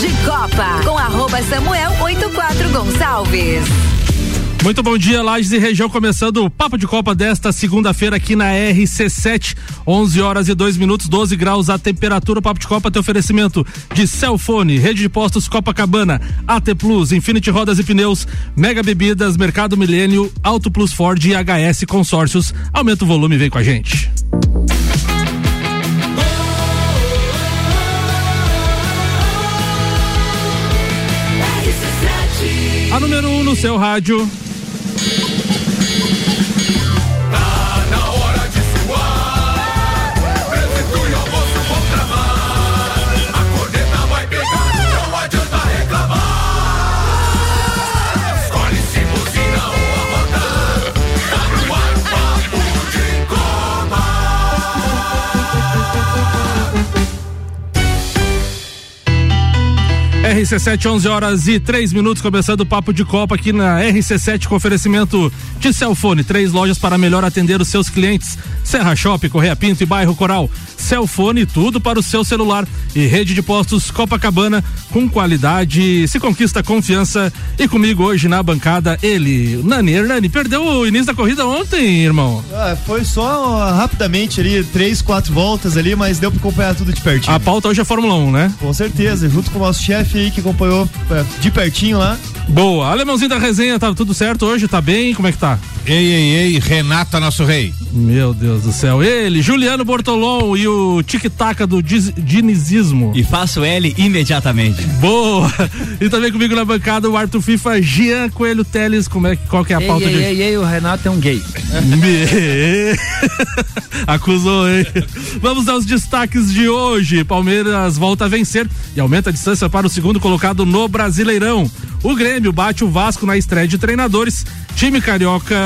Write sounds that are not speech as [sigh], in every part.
de Copa com arroba Samuel 84 Gonçalves. Muito bom dia, Lages e região, começando o Papo de Copa desta segunda-feira aqui na RC7, 11 horas e 2 minutos, 12 graus a temperatura. O Papo de Copa tem oferecimento de Celfone, Rede de Postos Copacabana, AT Plus, Infinity Rodas e Pneus, Mega Bebidas, Mercado Milênio, Auto Plus Ford e HS Consórcios. Aumenta o volume, vem com a gente. No seu rádio. RC7, 11 horas e 3 minutos, começando o papo de Copa aqui na RC7 com oferecimento de Celfone. Três lojas para melhor atender os seus clientes: Serra Shopping, Correia Pinto e Bairro Coral. Celfone, tudo para o seu celular. E rede de postos Copacabana, com qualidade, se conquista confiança. E comigo hoje na bancada, ele, Nani. Hernani, perdeu o início da corrida ontem, irmão? Ah, foi só rapidamente ali, três, quatro voltas ali, mas deu para acompanhar tudo de pertinho. A pauta hoje é Fórmula 1, né? Com certeza, junto com o nosso chefe aí que acompanhou é, de pertinho lá. Boa. Alemãozinho da resenha, tá tudo certo hoje? Tá bem? Como é que tá? Ei, ei, ei, Renata, nosso rei. Meu Deus do céu. Ele, Juliano Bortolom e o tic-tac do dinizismo. E faço L imediatamente. Boa. E também comigo na bancada o Arthur FIFA, Jean Coelho Teles. Como é, qual que é a ei, pauta ei, de Ei, ei, o Renato é um gay. Me... [laughs] Acusou, hein? Vamos aos destaques de hoje. Palmeiras volta a vencer e aumenta a distância para o segundo colocado no Brasileirão. O Grêmio bate o Vasco na estreia de treinadores. Time carioca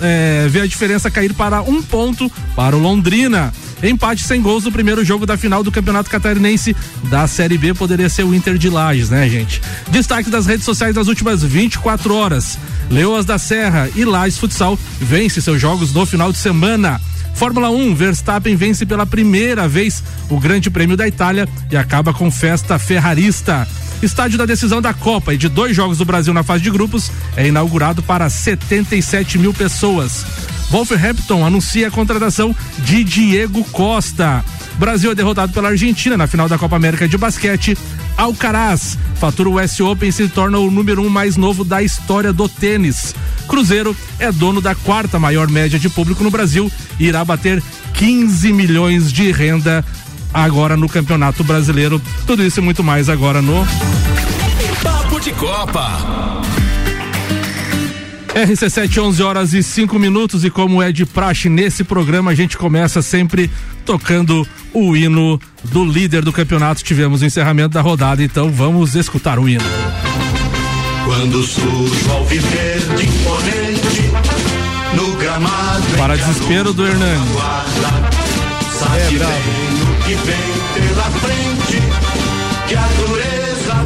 é, vê a diferença cair para um ponto para o Londrina. Empate sem gols no primeiro jogo da final do Campeonato Catarinense da Série B poderia ser o Inter de Lages, né, gente? Destaque das redes sociais das últimas 24 horas. Leoas da Serra e Lages Futsal vence seus jogos no final de semana. Fórmula 1, Verstappen vence pela primeira vez o Grande Prêmio da Itália e acaba com festa ferrarista. Estádio da decisão da Copa e de dois jogos do Brasil na fase de grupos é inaugurado para 77 mil pessoas. Wolverhampton anuncia a contratação de Diego Costa. Brasil é derrotado pela Argentina na final da Copa América de basquete. Alcaraz fatura o US Open e se torna o número um mais novo da história do tênis. Cruzeiro é dono da quarta maior média de público no Brasil e irá bater 15 milhões de renda agora no Campeonato Brasileiro. Tudo isso e muito mais agora no Papo de Copa. RC7, 11 horas e 5 minutos. E como é de praxe nesse programa, a gente começa sempre tocando o hino do líder do campeonato. Tivemos o encerramento da rodada, então vamos escutar o hino. Quando surge ao viver de imponente no gramado. Para desespero do Hernani. Sabe bem o que vem pela frente, que a dureza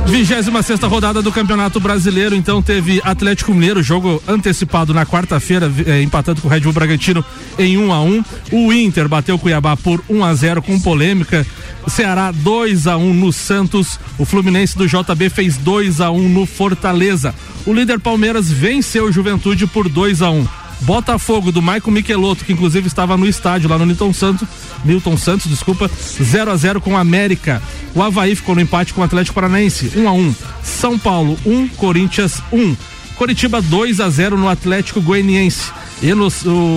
26 rodada do Campeonato Brasileiro, então teve Atlético Mineiro, jogo antecipado na quarta-feira, eh, empatando com o Red Bull Bragantino em 1 um a 1 um. O Inter bateu Cuiabá por 1 um a 0 com polêmica. Ceará 2 a 1 no Santos. O Fluminense do JB fez 2 a 1 no Fortaleza. O líder Palmeiras venceu o Juventude por 2 a 1 Botafogo do Maicon Michelotto, que inclusive estava no estádio lá no Newton Santos, Newton Santos, desculpa, 0 a 0 com o América. O Havaí ficou no empate com o Atlético Paranaense, 1 a 1. São Paulo 1, Corinthians 1. Coritiba 2 a 0 no Atlético Goianiense. E no,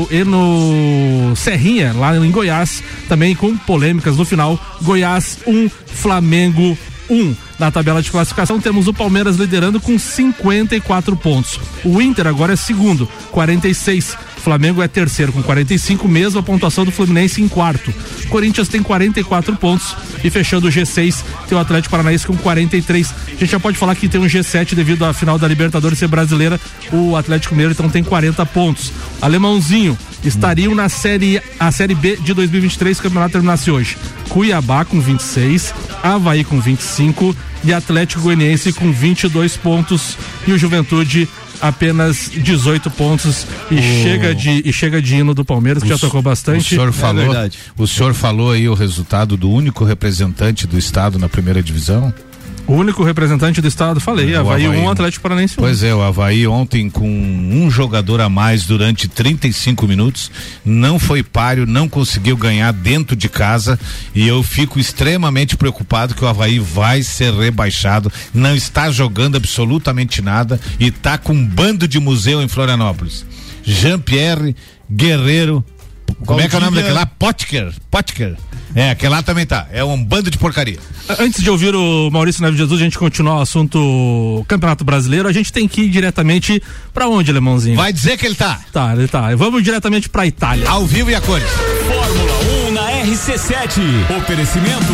e no Serrinha, lá em Goiás, também com polêmicas no final. Goiás 1, Flamengo 1. Na tabela de classificação temos o Palmeiras liderando com 54 pontos. O Inter agora é segundo, 46. Flamengo é terceiro com 45, mesma pontuação do Fluminense em quarto. Corinthians tem 44 pontos e fechando o G6 tem o Atlético Paranaense com 43. A gente já pode falar que tem um G7 devido à final da Libertadores ser brasileira. O Atlético Mineiro então tem 40 pontos. Alemãozinho estariam na série a série B de 2023 se o campeonato terminasse hoje. Cuiabá com 26, Havaí com 25 e Atlético Goianiense com 22 pontos e o Juventude apenas 18 pontos e O- chega de e chega de hino do Palmeiras que já tocou O bastante. senhor falou, verdade. o senhor falou aí o resultado do único representante do estado na primeira divisão? O único representante do estado, falei, O Havaí, Havaí. um Atlético Paranaense um. Pois é, o Havaí ontem com um jogador a mais durante 35 minutos, não foi páreo, não conseguiu ganhar dentro de casa e eu fico extremamente preocupado que o Havaí vai ser rebaixado, não está jogando absolutamente nada e tá com um bando de museu em Florianópolis. Jean-Pierre Guerreiro, como é que é o nome daquele lá? Potker, Potker. É, aquele lá também tá. É um bando de porcaria. Antes de ouvir o Maurício Neves Jesus, a gente continuar o assunto Campeonato Brasileiro, a gente tem que ir diretamente pra onde, Alemãozinho? Vai dizer que ele tá Tá, ele tá. Vamos diretamente pra Itália. ao vivo e a cores. Fórmula 1 na RC7. Oferecimento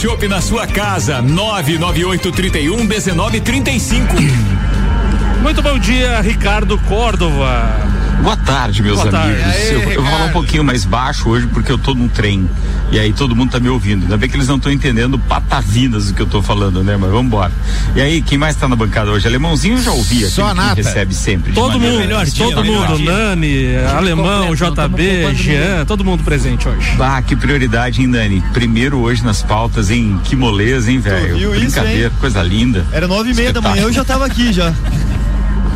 shopping na sua casa. 99831 1935. Muito bom dia, Ricardo Córdova. Boa tarde, meus Boa tarde. amigos. E aí, eu, eu vou falar um pouquinho mais baixo hoje porque eu tô num trem. E aí todo mundo tá me ouvindo. Ainda bem que eles não estão entendendo patavinas do que eu tô falando, né? Mas vamos embora. E aí, quem mais tá na bancada hoje? Alemãozinho eu já ouvi, Só aquele a nata. que recebe sempre. Todo mundo, melhor dia, todo melhor mundo, dia. Nani, Alemão, JB, Jean, todo mundo presente hoje. Ah, que prioridade, hein, Dani? Primeiro hoje nas pautas, hein? Que moleza, hein, velho? viu isso, Brincadeira, hein? coisa linda. Era nove e meia da manhã, eu já tava aqui já. [laughs]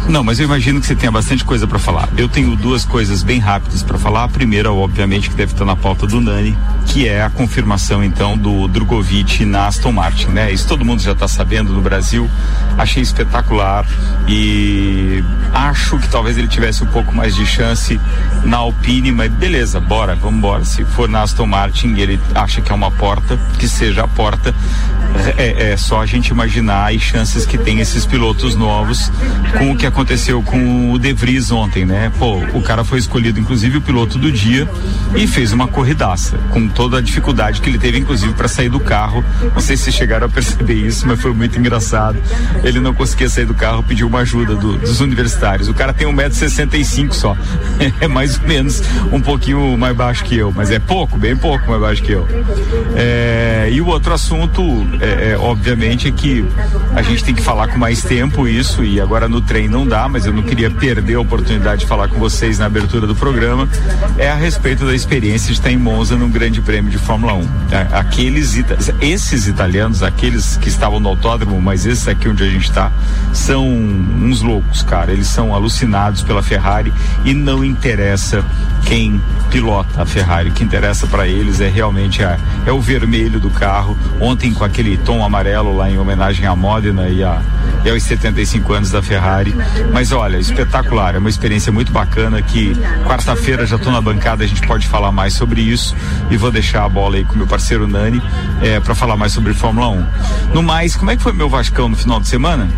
Não, mas eu imagino que você tenha bastante coisa pra falar. Eu tenho duas coisas bem rápidas pra falar. A primeira, obviamente, que deve estar na pauta do Nani, que é a confirmação então do Drogovic na Aston Martin, né? Isso todo mundo já está sabendo no Brasil. Achei espetacular e acho que talvez ele tivesse um pouco mais de chance na Alpine, mas beleza, bora, vamos embora. Se for na Aston Martin ele acha que é uma porta, que seja a porta. É, é só a gente imaginar as chances que tem esses pilotos novos com o que aconteceu com o De Vries ontem, né? Pô, o cara foi escolhido, inclusive, o piloto do dia e fez uma corridaça, com toda a dificuldade que ele teve, inclusive, para sair do carro. Não sei se chegaram a perceber isso, mas foi muito engraçado. Ele não conseguia sair do carro, pediu uma ajuda do- dos universitários. O cara tem 1,65m só. [laughs] É mais ou menos um pouquinho mais baixo que eu, mas é pouco, bem pouco mais baixo que eu. É, e o outro assunto, é, é, obviamente, é que a gente tem que falar com mais tempo isso, e agora no trem não dá, mas eu não queria perder a oportunidade de falar com vocês na abertura do programa, é a respeito da experiência de estar em Monza num grande prêmio de Fórmula 1. A- Aqueles, esses italianos, aqueles que estavam no autódromo, mas esses aqui onde a gente está, são uns loucos, cara. Eles são alucinados pela Ferrari e não interessa quem pilota a Ferrari. O que interessa para eles é realmente a, é o vermelho do carro. Ontem com aquele tom amarelo lá em homenagem à Modena e, a, e aos 75 anos da Ferrari. Mas olha, espetacular. É uma experiência muito bacana que quarta-feira já estou na bancada, a gente pode falar mais sobre isso e vou deixar a bola aí com meu parceiro Nani é, para falar mais sobre Fórmula 1. No mais, como é que foi meu Vascão no final de semana?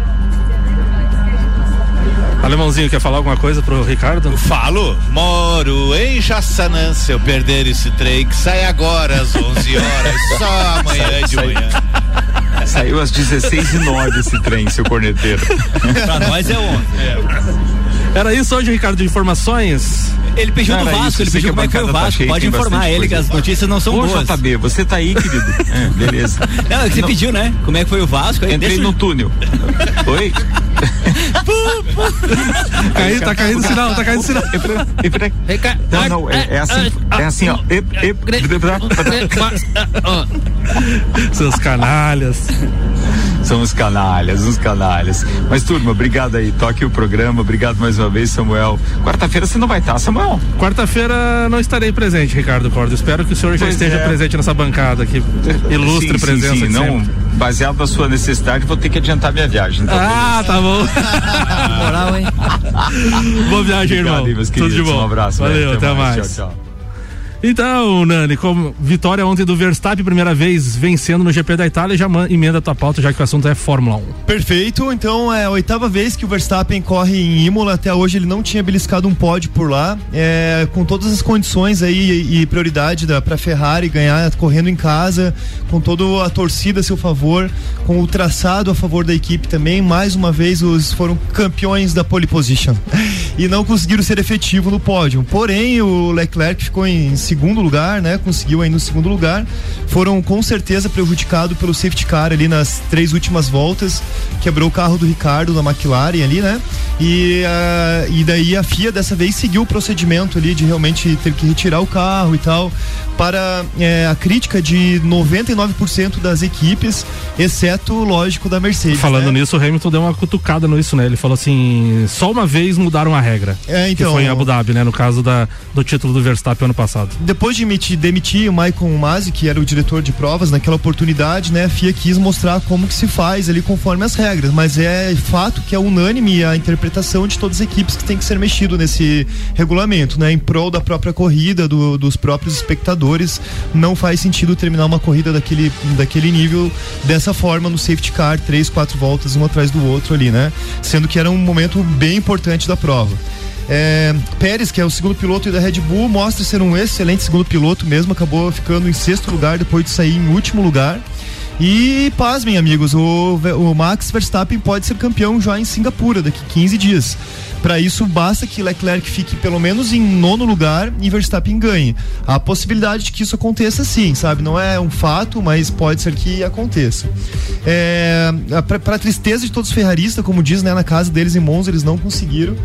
Alemãozinho, quer falar alguma coisa pro Ricardo? Falo, moro em Jaçanã. Se eu perder esse trem, que sai agora às 11 horas, [laughs] só amanhã de Sai- manhã. Saiu às 16 e 09 esse trem, seu corneteiro. [laughs] Pra nós é ontem. Era isso hoje, Ricardo, de informações? Ele pediu Não, do Vasco, isso, ele eu pediu como é que foi o tá Vasco. cheia, Pode informar ele que as notícias não são Ô, boas. JB, você tá aí, querido? É, beleza. Não, é que você pediu, né? Como é que foi o Vasco? Aí Entrei deixa- no túnel. [laughs] Oi? Caiu, tá caindo o sinal, tá caindo o sinal. Não, não, é, é assim, é assim, ó. Seus canalhas. São uns canalhas, uns canalhas. Mas, turma, obrigado aí. Toque o programa. Obrigado mais uma vez, Samuel. Quarta-feira você não vai estar, Samuel? Quarta-feira não estarei presente, Ricardo Cordo. Espero que o senhor já Pois esteja é. presente nessa bancada aqui. Ilustre Sim, presença sim, sim. de Não, sempre. Baseado na sua necessidade, vou ter que adiantar minha viagem. Então, Ah, tá bom. Moral, hein? Boa viagem, irmão. Obrigado aí, meus Tudo de bom. Um abraço. Valeu, velho. até, mais. Tchau, tchau. Então, Nani, como vitória ontem do Verstappen, primeira vez vencendo no GP da Itália, já emenda a tua pauta, já que o assunto é Fórmula 1. Perfeito, então é a oitava vez que o Verstappen corre em Imola, até hoje ele não tinha beliscado um pódio por lá, é, com todas as condições aí e, e prioridade da, pra Ferrari ganhar correndo em casa, com toda a torcida a seu favor, com o traçado a favor da equipe também, mais uma vez os foram campeões da pole position. [laughs] E não conseguiram ser efetivo no pódio, porém o Leclerc ficou em segundo lugar, né, conseguiu aí no segundo lugar, foram com certeza prejudicados pelo safety car ali nas três últimas voltas, quebrou o carro do Ricardo da McLaren ali, né? E, ah, e daí a FIA dessa vez seguiu o procedimento ali de realmente ter que retirar o carro e tal, para eh, a crítica de 99% das equipes, exceto, lógico, da Mercedes. Falando né? nisso, o Hamilton deu uma cutucada nisso, né? Ele falou assim: só uma vez mudaram a regra. É, então- Que foi em Abu Dhabi, né? No caso da, do título do Verstappen ano passado. Depois de demitir, o Michael Masi, que era o diretor de provas naquela oportunidade, né, a FIA quis mostrar como que se faz ali conforme as regras, mas é fato que é unânime a interpretação de todas as equipes que tem que ser mexido nesse regulamento, né, em prol da própria corrida, do- dos próprios espectadores, não faz sentido terminar uma corrida daquele, daquele nível dessa forma no safety car, três, quatro voltas um atrás do outro ali, né, sendo que era um momento bem importante da prova. É, Pérez, que é o segundo piloto da Red Bull, mostra ser um excelente segundo piloto mesmo, acabou ficando em sexto lugar depois de sair em último lugar. E pasmem, amigos, o, o Max Verstappen pode ser campeão já em Singapura daqui 15 dias. Para isso, basta que Leclerc fique pelo menos em nono lugar e Verstappen ganhe. Há possibilidade de que isso aconteça sim, sabe? Não é um fato, mas pode ser que aconteça. É, para tristeza de todos os ferraristas, como diz, né, na casa deles em Monza, eles não conseguiram,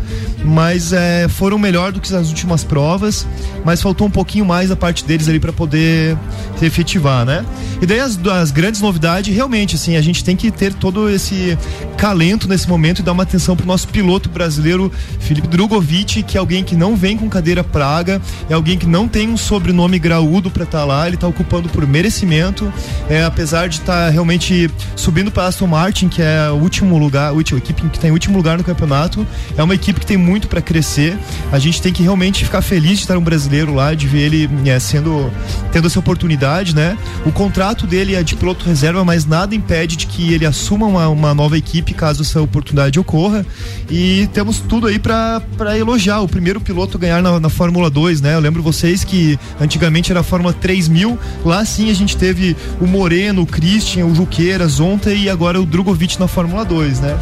mas é, foram melhor do que as últimas provas, mas faltou um pouquinho mais da parte deles ali para poder se efetivar, né? E daí as, as grandes novidades, realmente, assim, a gente tem que ter todo esse calento nesse momento e dar uma atenção pro nosso piloto brasileiro, Felipe Drogovic, que é alguém que não vem com cadeira praga, é alguém que não tem um sobrenome graúdo para estar lá, ele tá ocupando por merecimento, é, apesar de estar realmente subindo para Aston Martin, que é o último lugar, a última equipe que está em último lugar no campeonato, é uma equipe que tem muito para crescer. A gente tem que realmente ficar feliz de estar um brasileiro lá, de ver ele é, sendo tendo essa oportunidade, né? O contrato dele é de piloto reserva, mas nada impede de que ele assuma uma, uma nova equipe caso essa oportunidade ocorra. E temos tudo aí para elogiar o primeiro piloto ganhar na, na Fórmula 2, né? Eu lembro vocês que antigamente era a Fórmula 3000, lá sim a gente teve o Moreno, o Christian, o Juqueiras ontem e agora o Drogovic na Fórmula 2, né?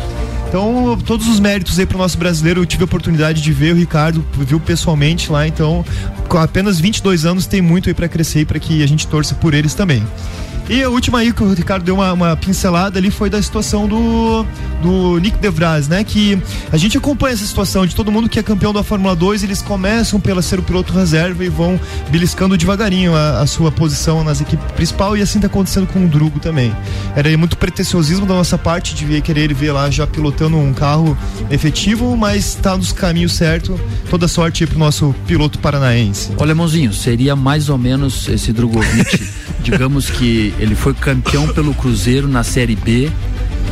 Então, todos os méritos aí pro nosso brasileiro, eu tive a oportunidade de ver o Ricardo, viu pessoalmente lá, então, com apenas 22 anos tem muito aí para crescer e para que a gente torça por eles também. E a última aí que o Ricardo deu uma, uma pincelada ali foi da situação do, do Nick DeVries, né? Que a gente acompanha essa situação de todo mundo que é campeão da Fórmula 2, eles começam pela ser o piloto reserva e vão beliscando devagarinho a, a sua posição nas equipes principal e assim tá acontecendo com o Drugo também. Era muito pretenciosismo da nossa parte de querer ele ver lá já pilotando um carro efetivo, mas tá nos caminhos certos. Toda sorte aí pro nosso piloto paranaense. Olha, Mãozinho, seria mais ou menos esse Drogovic. [laughs] digamos que ele foi campeão pelo Cruzeiro na Série B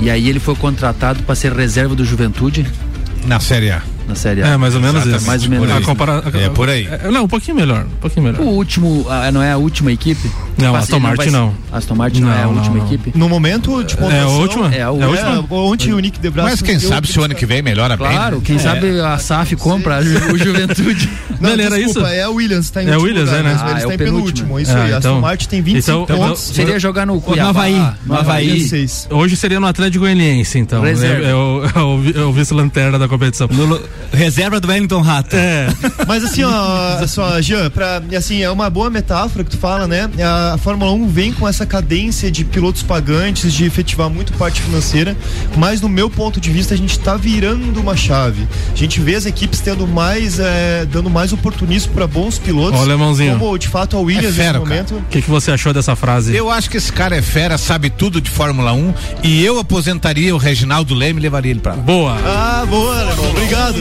e aí ele foi contratado para ser reserva do Juventude Na Série A. na Série A. É, mais ou menos Exatamente, isso. mais ou menos por. A compara... É por aí. É, não, um pouquinho melhor. Um pouquinho melhor. O último, ah, não é a última equipe? Não, Vai Aston Martin vai não. Aston Martin não, é a Não, não, última não. equipe? No momento de É a última? É a É a última. última? É, ontem o Nick DeVries Mas quem sabe se o ano que vem melhora bem. Claro, né? quem sabe a SAF compra o Juventude. Não, [laughs] Não, era desculpa, isso? é a Williams, tá em É a Williams, lugar, é, né? Ah, eles é tá em penúltimo. isso É, aí. então- Aston Martin tem 25 então- pontos. Seria jogar no Cuiabá. Havaí, no Havaí. 26. Hoje seria no Atlético Goianiense, então. É, é é é o vice-lanterna da competição. Reserva do Wellington Rato. É, Mas assim, ó, só, Jean, pra, assim, é uma boa metáfora que tu fala, né? A, Fórmula 1 vem com essa cadência de pilotos pagantes, de efetivar muito parte financeira, mas no meu ponto de vista a gente tá virando uma chave. A gente vê as equipes tendo mais, é, dando mais oportunismo para bons pilotos. Ó, Alemãozinho. Como de fato a Williams É fera, nesse momento. o que, que você achou dessa frase? Eu acho que esse cara é fera, sabe tudo de Fórmula 1 e eu aposentaria o Reginaldo Leme e levaria ele pra lá. Boa. Ah, boa, Alemão, obrigado.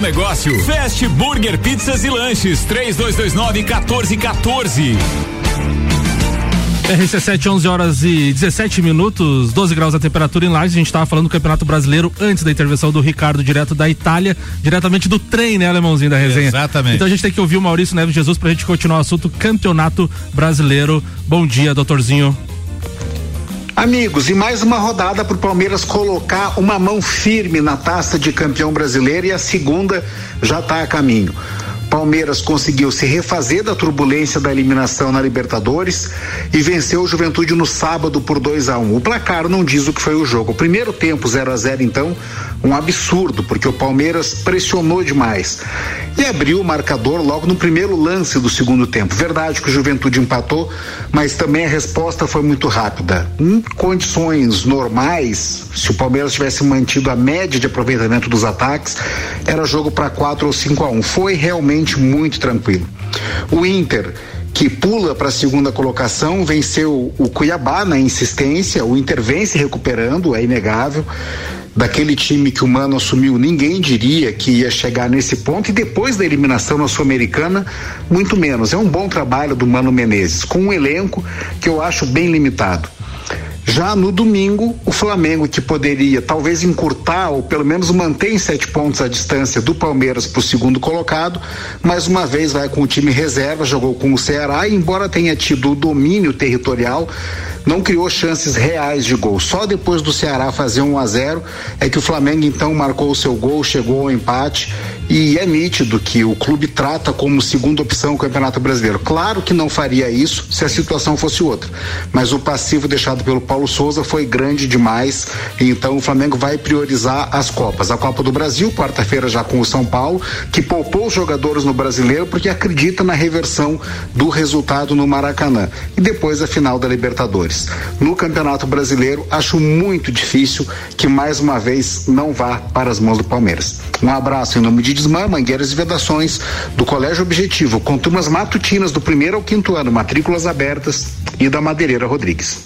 negócio. Fast Burger Pizzas e Lanches, 3229 1414. RC7, 11 horas e 17 minutos, 12 graus a temperatura em Lages. A gente estava falando do Campeonato Brasileiro antes da intervenção do Ricardo, direto da Itália, diretamente do trem, né, alemãozinho da resenha? Exatamente. Então a gente tem que ouvir o Maurício Neves Jesus pra gente continuar o assunto Campeonato Brasileiro. Bom dia, doutorzinho. Amigos, e mais uma rodada para o Palmeiras colocar uma mão firme na taça de campeão brasileiro e a segunda já está a caminho. Palmeiras conseguiu se refazer da turbulência da eliminação na Libertadores e venceu o Juventude no sábado por 2 a 1 um. O placar não diz o que foi o jogo. O primeiro tempo 0 a 0 então, um absurdo, porque o Palmeiras pressionou demais e abriu o marcador logo no primeiro lance do segundo tempo. Verdade que o Juventude empatou, mas também a resposta foi muito rápida. Em condições normais, se o Palmeiras tivesse mantido a média de aproveitamento dos ataques, era jogo para 4 ou 5 a 1. Um. Foi realmente muito tranquilo. O Inter que pula para a segunda colocação, venceu o Cuiabá na insistência, o Inter vem se recuperando, é inegável. Daquele time que o Mano assumiu, ninguém diria que ia chegar nesse ponto, e depois da eliminação na Sul-Americana, muito menos. É um bom trabalho do Mano Menezes, com um elenco que eu acho bem limitado. Já no domingo, o Flamengo, que poderia talvez encurtar ou pelo menos manter em sete pontos a distância do Palmeiras para o segundo colocado, mais uma vez vai com o time reserva, jogou com o Ceará, e embora tenha tido o domínio territorial, não criou chances reais de gol. Só depois do Ceará fazer 1 a 0 é que o Flamengo então marcou o seu gol, chegou ao empate e é nítido que o clube trata como segunda opção o Campeonato Brasileiro. Claro que não faria isso se a situação fosse outra, mas o passivo deixado pelo Paulo Souza foi grande demais, então o Flamengo vai priorizar as Copas. A Copa do Brasil, quarta-feira já com o São Paulo, que poupou os jogadores no Brasileiro porque acredita na reversão do resultado no Maracanã. E depois a final da Libertadores. No Campeonato Brasileiro, acho muito difícil que mais uma vez não vá para as mãos do Palmeiras. Um abraço em nome de Desmã, Mangueiras e Vedações, do Colégio Objetivo, com turmas matutinas do primeiro ao quinto ano, matrículas abertas, e da Madeireira Rodrigues.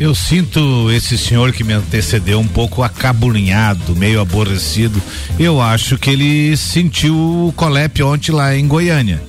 Eu sinto esse senhor que me antecedeu um pouco acabulinhado, meio aborrecido. Eu acho que ele sentiu o Colep ontem lá em Goiânia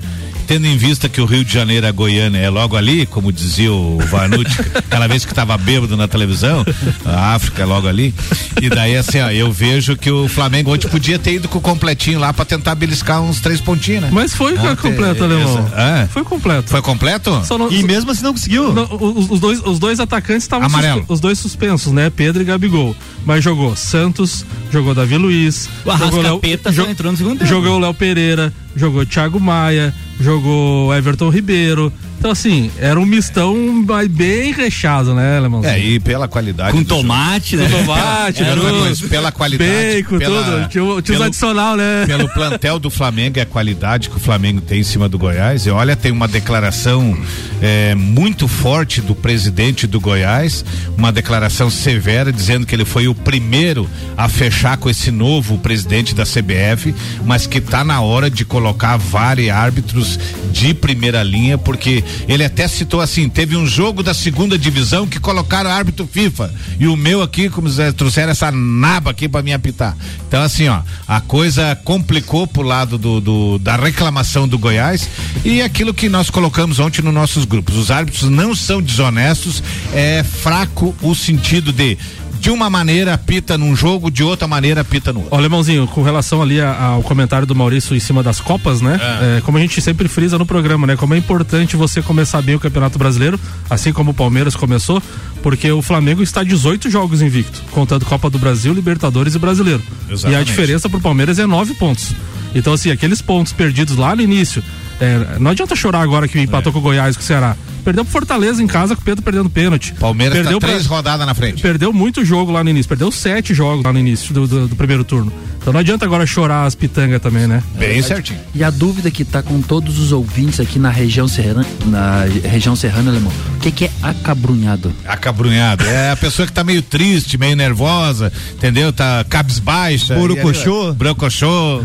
tendo em vista que o Rio de Janeiro, a Goiânia é logo ali, como dizia o Vanucci, [laughs] aquela vez que estava bêbado na televisão, a África é logo ali. E daí assim, ó, eu vejo que o Flamengo ontem podia ter ido com o completinho lá para tentar beliscar uns três pontinhos, né? Mas foi Ontem, completo, alemão. É. Foi completo. Foi completo? Só não- E só- mesmo assim não conseguiu. não, os, os dois, os dois atacantes estavam Amarelo. suspe- os dois suspensos, né? Pedro e Gabigol. Mas jogou Santos, jogou Davi Luiz, O jogou Léo, entrou no segundo tempo. jogou o Léo Pereira, jogou Thiago Maia, jogou Everton Ribeiro. Então, assim, era um mistão mas bem recheado, né, Alemão? É, e pela qualidade. Com tomate, né? Tomate, Pela, tudo, coisa, pela qualidade. bacon, pela, tudo. Tinha, o- tinha os pelo- adicional, né? pelo plantel do Flamengo e a qualidade que o Flamengo tem em cima do Goiás. E olha, tem uma declaração eh, muito forte do presidente do Goiás, uma declaração severa dizendo que ele foi o primeiro a fechar com esse novo presidente da CBF, mas que está na hora de colocar vários árbitros de primeira linha, porque ele até citou assim: teve um jogo da segunda divisão que colocaram árbitro FIFA e o meu aqui, como se trouxeram essa naba aqui para me apitar. Então, assim, ó, a coisa complicou pro lado do, do- da reclamação do Goiás e aquilo que nós colocamos ontem nos nossos grupos. Os árbitros não são desonestos, é fraco o sentido de de uma maneira apita num jogo, de outra maneira apita no outro. Ó, Alemãozinho, com relação ali a- ao comentário do Maurício em cima das Copas, né? É, como a gente sempre frisa no programa, né? Como é importante você começar bem o Campeonato Brasileiro, assim como o Palmeiras começou, porque o Flamengo está 18 jogos invicto, contando Copa do Brasil, Libertadores e Brasileiro. E a Exatamente. diferença pro Palmeiras é nove pontos. Então, assim, aqueles pontos perdidos lá no início, É, não adianta chorar agora que empatou É. com o Goiás com o Ceará. Perdeu pro Fortaleza em casa com o Pedro perdendo pênalti. Palmeiras perdeu tá pra- três rodadas na frente. Perdeu muito jogo lá no início, perdeu sete jogos lá no início do, do- do primeiro turno. Então não adianta agora chorar as pitangas também, né? Bem certinho. E a dúvida que tá com todos os ouvintes aqui na região serrana, na região serrana, alemão, o que, que é acabrunhado? Acabrunhado. É a pessoa que tá meio triste, meio nervosa, entendeu? Tá cabisbaixa. Borocochô. Brocochô.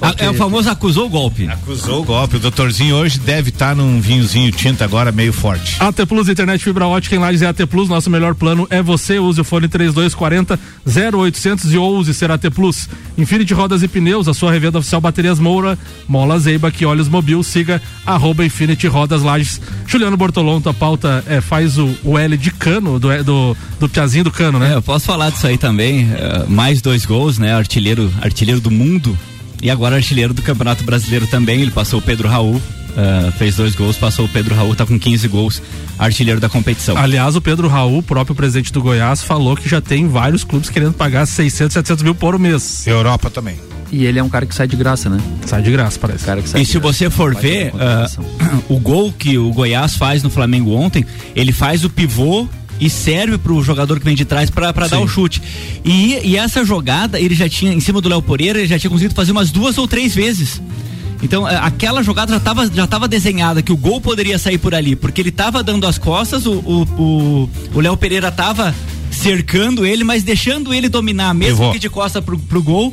A- É o famoso acusou o golpe. Acusou o golpe. O doutorzinho hoje deve estar num vinhozinho tinta agora meio forte. AT Plus Internet Fibra Ótica em Lages é AT Plus. Nosso melhor plano é você. Use o fone 3240 0800 e ouse ser AT Plus. Infinity Rodas e Pneus, a sua revenda oficial Baterias Moura, Mola Zeiba, que olhos mobil. Siga arroba Infinity Rodas Lages. Juliano Bortolon, tua pauta é, faz o, o L de cano, do, do, do Piazinho do cano, né? É, eu posso falar disso aí também. eh, mais dois gols, né? Artilheiro, artilheiro do mundo. E agora artilheiro do Campeonato Brasileiro também. Ele passou o Pedro Raul. eh, fez dois gols, passou o Pedro Raul, tá com 15 gols, artilheiro da competição. Aliás, o Pedro Raul, próprio presidente do Goiás, falou que já tem vários clubes querendo pagar 600, 700 mil por mês. Europa também. E ele é um cara que sai de graça, né? Sai de graça, parece. Cara que sai E se graça. você for ver, ah, [clears throat] o gol que o Goiás faz no Flamengo ontem, ele faz o pivô e serve pro jogador que vem de trás pra dar o chute. E, e essa jogada, ele já tinha, em cima do Léo Poreira, ele já tinha conseguido fazer umas duas ou três vezes. Então, eh, aquela jogada já estava já tava desenhada, que o gol poderia sair por ali, porque ele estava dando as costas, o o- o o Léo Pereira estava cercando ele, mas deixando ele dominar, mesmo que de costa pro, pro gol,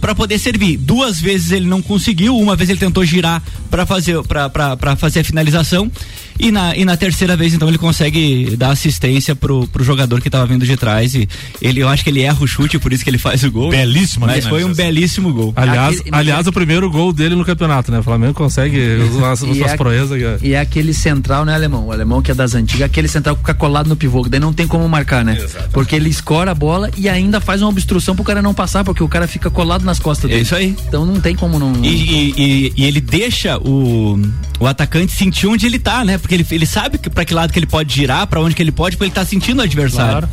para poder servir. Duas vezes ele não conseguiu, uma vez ele tentou girar para fazer para fazer a finalização. E na, e na terceira vez, então, ele consegue dar assistência pro, pro jogador que estava vindo de trás. E ele, eu acho que ele erra o chute, por isso que ele faz o gol. Belíssima Mas foi um finalização. belíssimo gol. Aliás, Aquele- aliás, o primeiro gol dele no campeonato, né? O Flamengo consegue usar as, suas é- proezas. E é aquele central, né, alemão? O alemão que é das antigas, aquele central que fica colado no pivô, que daí não tem como marcar, né? Porque ele escora a bola e ainda faz uma obstrução pro cara não passar, porque o cara fica colado nas costas É dele. isso aí. Então não tem como não. E, e- e- e ele deixa o, o atacante sentir onde ele tá, né? Porque ele, ele sabe que, pra que lado que ele pode girar, pra onde que ele pode, porque ele tá sentindo o adversário. Claro.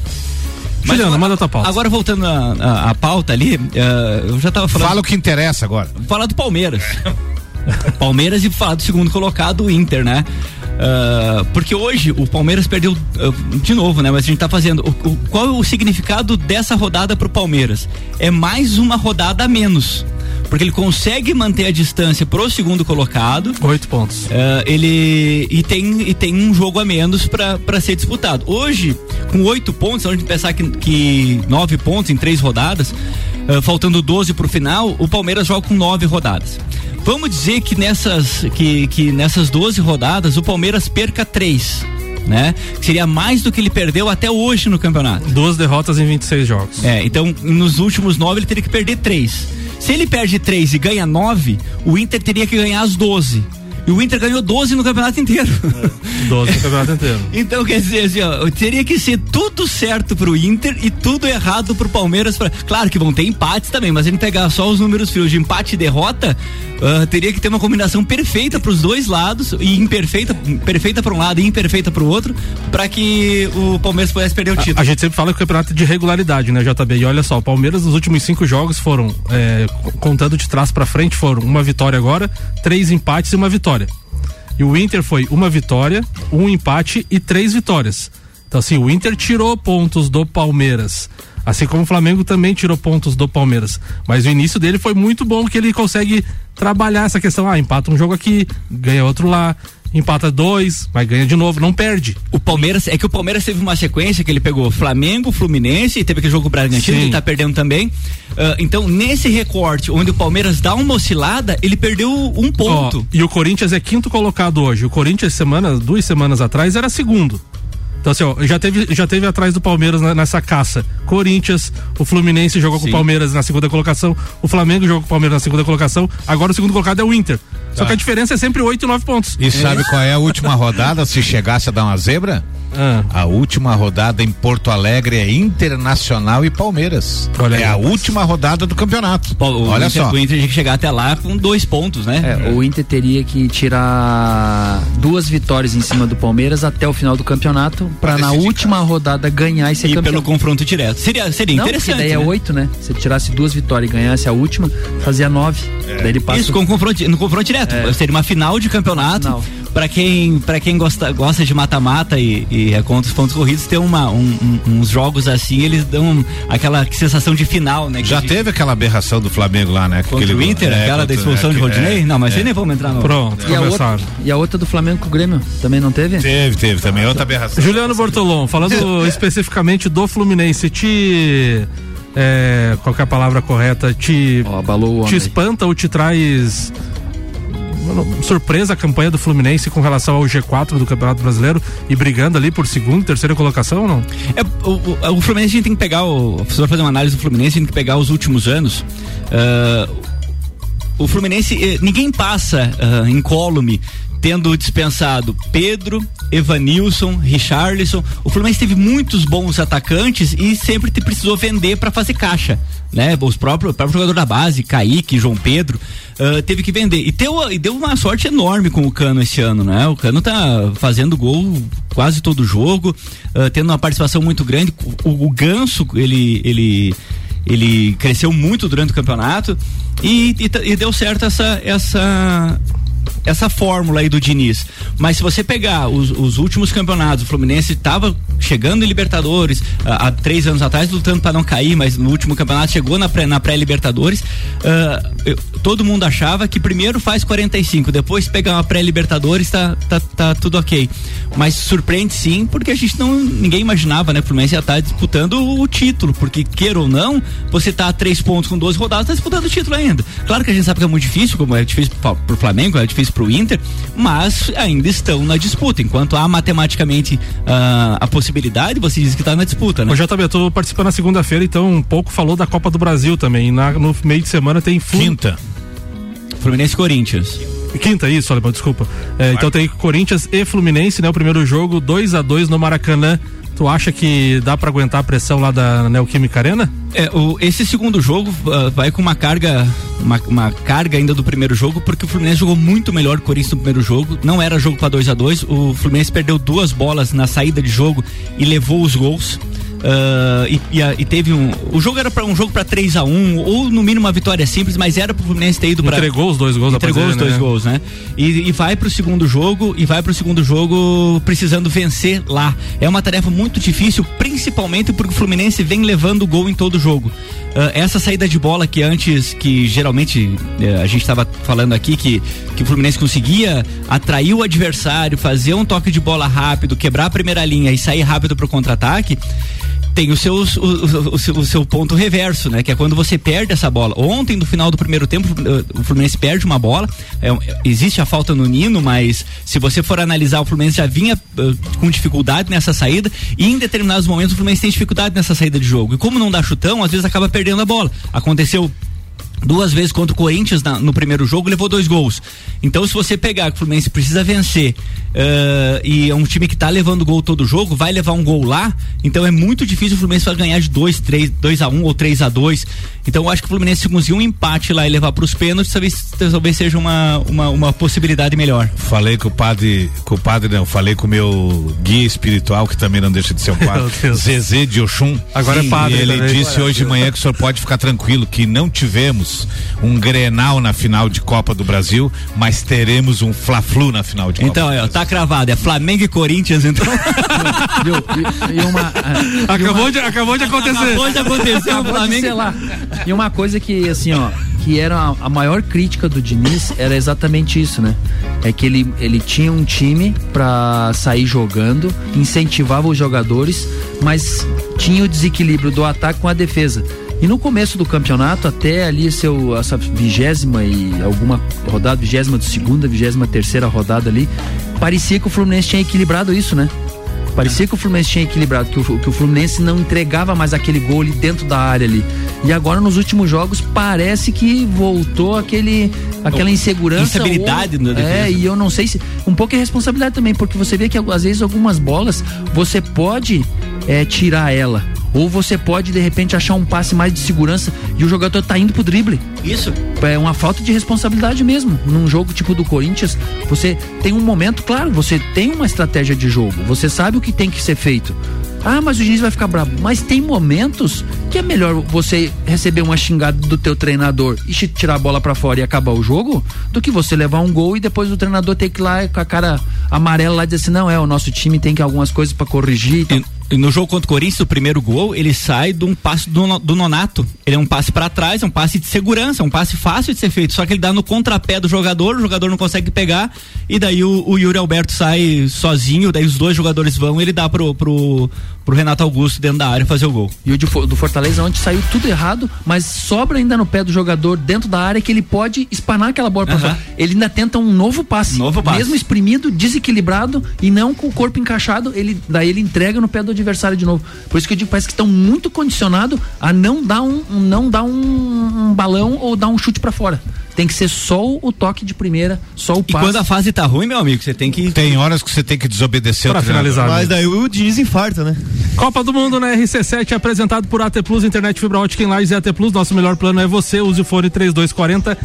Mas Juliano, agora- manda tua pauta. Agora voltando à pauta ali, eh, eu já tava falando. Fala o que interessa agora. falar do Palmeiras. [laughs] Palmeiras e falar do segundo colocado, o Inter, né? Ah, porque hoje o Palmeiras perdeu ah, de novo, né? Mas a gente tá fazendo. o- o- qual é o significado dessa rodada pro Palmeiras? É mais uma rodada a menos. Porque ele consegue manter a distância pro segundo colocado. Oito pontos. Ah, ele e tem, e tem um jogo a menos para ser disputado. Hoje, com oito pontos, se a gente pensar que, que nove pontos em três rodadas, ah, faltando 12 pro final, o Palmeiras joga com nove rodadas. Vamos dizer que nessas, que, que nessas 12 rodadas o Palmeiras perca três. Né? Seria mais do que ele perdeu até hoje no campeonato. Duas derrotas em 26 jogos. É, então nos últimos nove ele teria que perder três. Se ele perde três e ganha nove, o Inter teria que ganhar as 12. E o Inter ganhou 12 no campeonato inteiro. 12 no campeonato inteiro. [laughs] Então, quer dizer, assim, ó, teria que ser tudo certo pro Inter e tudo errado pro Palmeiras. Pra... Claro que vão ter empates também, mas gente pegar só os números frios de empate e derrota, ah, teria que ter uma combinação perfeita pros dois lados e imperfeita, perfeita pra um lado e imperfeita pro outro, pra que o Palmeiras pudesse perder o título. A, a gente sempre fala que o campeonato é de regularidade, né, JB? E olha só, o Palmeiras nos últimos cinco jogos foram, é, co- contando de trás pra frente, foram uma vitória agora, três empates e uma vitória. E o Inter foi uma vitória, um empate e três vitórias. Então, assim, o Inter tirou pontos do Palmeiras. Assim como o Flamengo também tirou pontos do Palmeiras. Mas o início dele foi muito bom, que ele consegue trabalhar essa questão. Ah, empata um jogo aqui, ganha outro lá, empata dois, mas ganha de novo, não perde. O Palmeiras, é que o Palmeiras teve uma sequência que ele pegou Flamengo, Fluminense, e teve aquele jogo com o Bragantino, Sim. que ele tá perdendo também. Ah, então, nesse recorte, onde o Palmeiras dá uma oscilada, ele perdeu um ponto. Ó, e o Corinthians é quinto colocado hoje. O Corinthians, semana, duas semanas atrás, era segundo. Então, assim, ó, já teve, já teve atrás do Palmeiras na- nessa caça. Corinthians, o Fluminense jogou com o Sim. Palmeiras na segunda colocação, o Flamengo jogou com o Palmeiras na segunda colocação, agora o segundo colocado é o Inter. Só Tá. que a diferença é sempre oito e nove pontos. E sabe qual é a última rodada, se chegasse a dar uma zebra? Ah, A última rodada em Porto Alegre é Internacional e Palmeiras. Olha aí, é a rapaz. última rodada do campeonato. Olha Inter, só. O Inter tinha que chegar até lá com dois pontos, né? É, o Inter teria que tirar duas vitórias em cima do Palmeiras até o final do campeonato para na última rodada ganhar e ser E campeão. pelo confronto direto. Seria, seria Não, interessante. daí é né? oito, né? Se ele tirasse duas vitórias e ganhasse a última, fazia nove. Daí ele passa. Isso, com confronto, no confronto direto. É, seria uma final de campeonato. Final. Pra quem, pra quem gosta, gosta de mata-mata e, e é contra os pontos corridos, ter uma, um- um- uns jogos assim, eles dão aquela sensação de final, né? que Já gente- teve aquela aberração do Flamengo lá, né? Contra Aquele- o Inter, é, aquela da expulsão é, de Rodinei? é, não, mas é. aí nem vamos entrar no. Pronto, E a, começaram. outra, e a outra do Flamengo com o Grêmio também não teve? Teve, teve também, outra aberração. Juliano Bortolom, falando [laughs] especificamente do Fluminense, te. É, qual que é a palavra correta? Te, Ó, abalou o te espanta ou te traz surpresa a campanha do Fluminense com relação ao G4 do Campeonato Brasileiro e brigando ali por segunda, terceira colocação ou não? É, o, o- o Fluminense a gente tem que pegar, o, se fazer uma análise do Fluminense, a gente tem que pegar os últimos anos. Ah, o Fluminense, eh, ninguém passa ah, incólume tendo dispensado Pedro, Evanilson, Richarlison. O Fluminense teve muitos bons atacantes e sempre te precisou vender para fazer caixa. Né? Os próprios, o próprio jogador da base, Kaique, João Pedro, ah, teve que vender. E deu, e deu uma sorte enorme com o Cano esse ano, né? O Cano tá fazendo gol quase todo jogo, ah, tendo uma participação muito grande. O, o Ganso, ele, ele, ele cresceu muito durante o campeonato e, e, e deu certo essa, essa, essa fórmula aí do Diniz. Mas se você pegar os, os últimos campeonatos, o Fluminense estava chegando em Libertadores ah, há três anos atrás, lutando para não cair, mas no último campeonato chegou na pré- na pré-Libertadores. ah, eu- todo mundo achava que primeiro faz 45, depois pegar uma pré-Libertadores, tá, tá, tá tudo ok. Mas surpreende sim, porque a gente não. ninguém imaginava, né? O Fluminense ia estar disputando o título, porque queira ou não, você tá a três pontos com 12 rodadas, tá disputando o título ainda. Claro que a gente sabe que é muito difícil, como é difícil pro, pro Flamengo, é difícil pro Inter, mas ainda estão na disputa. Enquanto há matematicamente ah, a possibilidade, você diz que tá na disputa, né? Ô JB, eu tô participando na segunda-feira, então um pouco falou da Copa do Brasil também. Na- no meio de semana tem Flu- Quinta. Fluminense e Corinthians. Quinta, isso, Alemão, desculpa. É, então tem Corinthians e Fluminense, né? O primeiro jogo, 2 a 2 no Maracanã. Tu acha que dá pra aguentar a pressão lá da Neoquímica Arena? É, o- esse segundo jogo ah, vai com uma carga, uma, uma carga ainda do primeiro jogo, porque o Fluminense jogou muito melhor que o Corinthians no primeiro jogo. Não era jogo para 2 a 2 O Fluminense perdeu duas bolas na saída de jogo e levou os gols. Ah, e, e a- e teve um. O jogo era para um jogo para 3 a 1 ou no mínimo uma vitória simples, mas era pro Fluminense ter ido para Entregou os dois gols entregou os dois gols, né? E, e vai pro segundo jogo e vai pro segundo jogo precisando vencer lá. É uma tarefa muito difícil, principalmente porque o Fluminense vem levando gol em todo jogo. Ah, essa saída de bola que antes, que geralmente eh, a gente estava falando aqui que, que o Fluminense conseguia atrair o adversário, fazer um toque de bola rápido, quebrar a primeira linha e sair rápido pro contra-ataque tem o, seus, o, o- o seu, o seu ponto reverso, né? Que é quando você perde essa bola. Ontem, no final do primeiro tempo, eh, o Fluminense perde uma bola. É, existe a falta no Nino, mas se você for analisar, o Fluminense já vinha eh, com dificuldade nessa saída e em determinados momentos o Fluminense tem dificuldade nessa saída de jogo. E como não dá chutão, às vezes acaba perdendo a bola. Aconteceu duas vezes contra o Corinthians na- no primeiro jogo, levou dois gols. Então, se você pegar que o Fluminense precisa vencer eh, e é um time que tá levando gol todo jogo, vai levar um gol lá, então é muito difícil o Fluminense ganhar de 2, 3, 2 a 1 ou 3 a 2 Então, eu acho que o Fluminense se conseguir um empate lá e levar para os pênaltis, talvez, talvez seja uma, uma, uma possibilidade melhor. Falei com o padre, com o padre não, falei com o meu guia espiritual, que também não deixa de ser um [laughs] padre. Zezé de Oxum. Agora é padre E ele também. disse hoje de manhã que o senhor pode ficar tranquilo, que não tivemos um Grenal na final de Copa do Brasil, mas teremos um Fla-Flu na final de Copa Então, do é, Brasil. tá cravado, é Flamengo e Corinthians, então. Viu? E, e uma, [laughs] ah, Acabou de, acabou de acontecer. Acabou de acontecer, o Acabou Flamengo. lá. E uma coisa que, assim, ó, que era a, a maior crítica do Diniz era exatamente isso, né? É que ele, ele tinha um time pra sair jogando, incentivava os jogadores, mas tinha o desequilíbrio do ataque com a defesa. E no começo do campeonato, até ali seu, essa vigésima e alguma rodada, vigésima de segunda, vigésima terceira rodada ali, parecia que o Fluminense tinha equilibrado isso, né? Parecia que o Fluminense tinha equilibrado, que o, que o Fluminense não entregava mais aquele gol ali dentro da área ali. E agora nos últimos jogos parece que voltou aquele aquela insegurança. Instabilidade ou-. É, e eu não sei se. Um pouco é responsabilidade também, porque você vê que às vezes algumas bolas você pode é, tirar ela. Ou você pode, de repente, achar um passe mais de segurança e o jogador tá indo pro drible. Isso. É uma falta de responsabilidade mesmo. Num jogo tipo do Corinthians, você tem um momento, claro, você tem uma estratégia de jogo, você sabe o que tem que ser feito. Ah, mas o Diniz vai ficar bravo. Mas tem momentos que é melhor você receber uma xingada do teu treinador e te tirar a bola pra fora e acabar o jogo, do que você levar um gol e depois o treinador ter que ir lá com a cara amarela lá e dizer assim, não, é, o nosso time tem que algumas coisas pra corrigir e tal. E no jogo contra o Corinthians, o primeiro gol, ele sai de um passe do, do Nonato. Ele é um passe para trás, é um passe de segurança, é um passe fácil de ser feito. Só que ele dá no contrapé do jogador, o jogador não consegue pegar. E daí o, o Yuri Alberto sai sozinho, daí os dois jogadores vão ele dá pro, pro, pro Renato Augusto dentro da área fazer o gol. E o de do Fortaleza, onde saiu tudo errado, mas sobra ainda no pé do jogador dentro da área que ele pode espanar aquela bola pra Aham. fora. Ele ainda tenta um novo passe. Novo passe. Mesmo exprimido, desequilibrado e não com o corpo encaixado, ele daí ele entrega no pé do adversário de novo. Por isso que eu digo, parece que estão muito condicionados a não dar um, não dar um, um balão ou dar um chute pra fora. Tem que ser só o toque de primeira, só o E passe. quando a fase tá ruim, meu amigo, você tem que. Tem horas que você tem que desobedecer Pra finalizar. Mas daí o Diniz infarta, né? Copa do Mundo na RC7 apresentado por AT Plus, internet fibra ótica em Lages e AT Plus. Nosso melhor plano é você. Use o fone 3240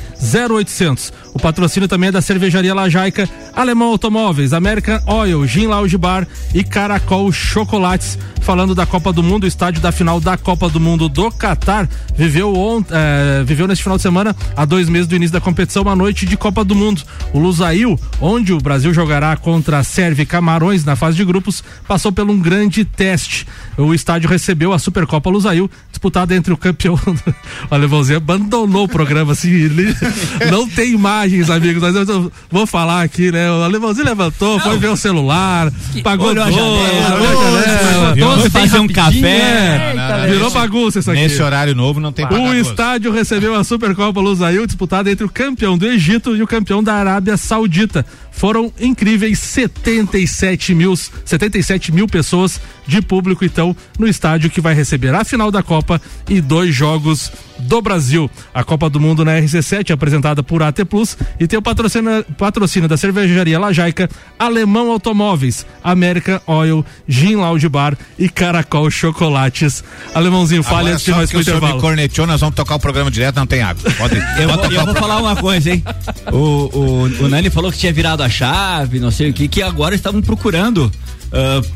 0800. O patrocínio também é da Cervejaria Lajaica, Alemão Automóveis, American Oil, Gin Lounge Bar e Caracol Chocolates. Falando da Copa do Mundo, o estádio da final da Copa do Mundo do Catar viveu eh, viveu neste final de semana, há dois meses do início da competição, uma noite de Copa do Mundo. O Lusail, onde o Brasil jogará contra a Sérvia e Camarões na fase de grupos, passou por um grande teste. O estádio recebeu a Supercopa Lusail, disputada entre o campeão. [laughs] o Alemãozinho abandonou o programa, assim, ele [laughs] não tem imagens, amigos, mas eu vou falar aqui, né? O Alemãozinho levantou, foi ver o celular, pagou olhou a janela, olhou a janela, Foi fazer um café. Não, não, não, virou bagunça isso aqui. Nesse horário novo não tem O estádio recebeu a Supercopa Lusail, disputada entre o campeão do Egito e o campeão da Arábia Saudita. Foram incríveis 77 mil, 77 mil pessoas de público, então, no estádio que vai receber a final da Copa e dois jogos do Brasil. A Copa do Mundo na RC7, apresentada por AT Plus, e tem o patrocínio, patrocínio da cervejaria Lajaica, Alemão Automóveis, American Oil, Gin Lounge Bar e Caracol Chocolates. Alemãozinho, fale antes de nós que o pro senhor me intervalo. corneteou, nós vamos tocar o programa direto, não tem água. Pode, [laughs] Eu, vou, eu o vou falar uma coisa, hein? [laughs] O, o, o Nani falou que tinha virado a chave, não sei o que, que agora estavam procurando.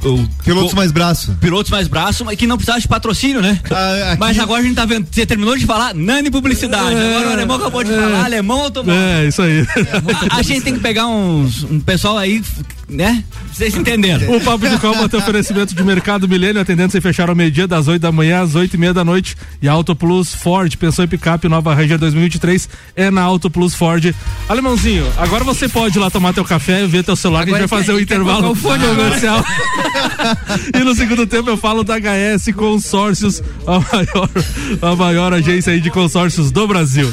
O, Pilotos mais braço. pilotos mais braço, mas que não precisava de patrocínio, né? Ah, Mas agora a gente tá vendo, você terminou de falar Nani Publicidade, agora o alemão acabou de falar Alemão Automóvel. É, isso aí. A, a gente tem que pegar uns, um pessoal aí, né? Vocês entenderam. O Papo de Copa tem oferecimento de Mercado Milênio, atendendo sem fechar ao meio-dia, das 8 da manhã às 8 e meia da noite. E Auto Plus Ford, pensou em picape, nova Ranger 2023, é na Auto Plus Ford. Alemãozinho, agora você pode ir lá tomar teu café, ver teu celular, que a gente vai Agora fazer o quer- quer intervalo o fone comercial. [laughs] e no segundo tempo eu falo da HS Consórcios, a maior, a maior agência aí de consórcios do Brasil.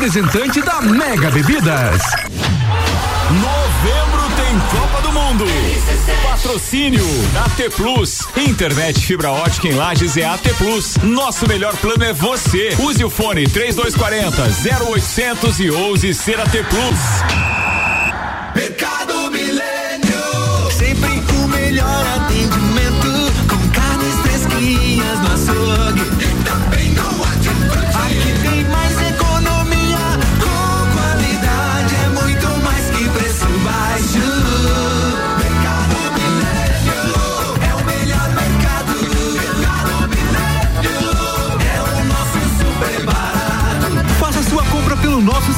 representante da Mega Bebidas. Novembro tem Copa do Mundo. Patrocínio AT Plus. Internet fibra ótica em Lages é AT Plus. Nosso melhor plano é você. Use o fone 3240 0800 e ouse ser AT Plus. Mercado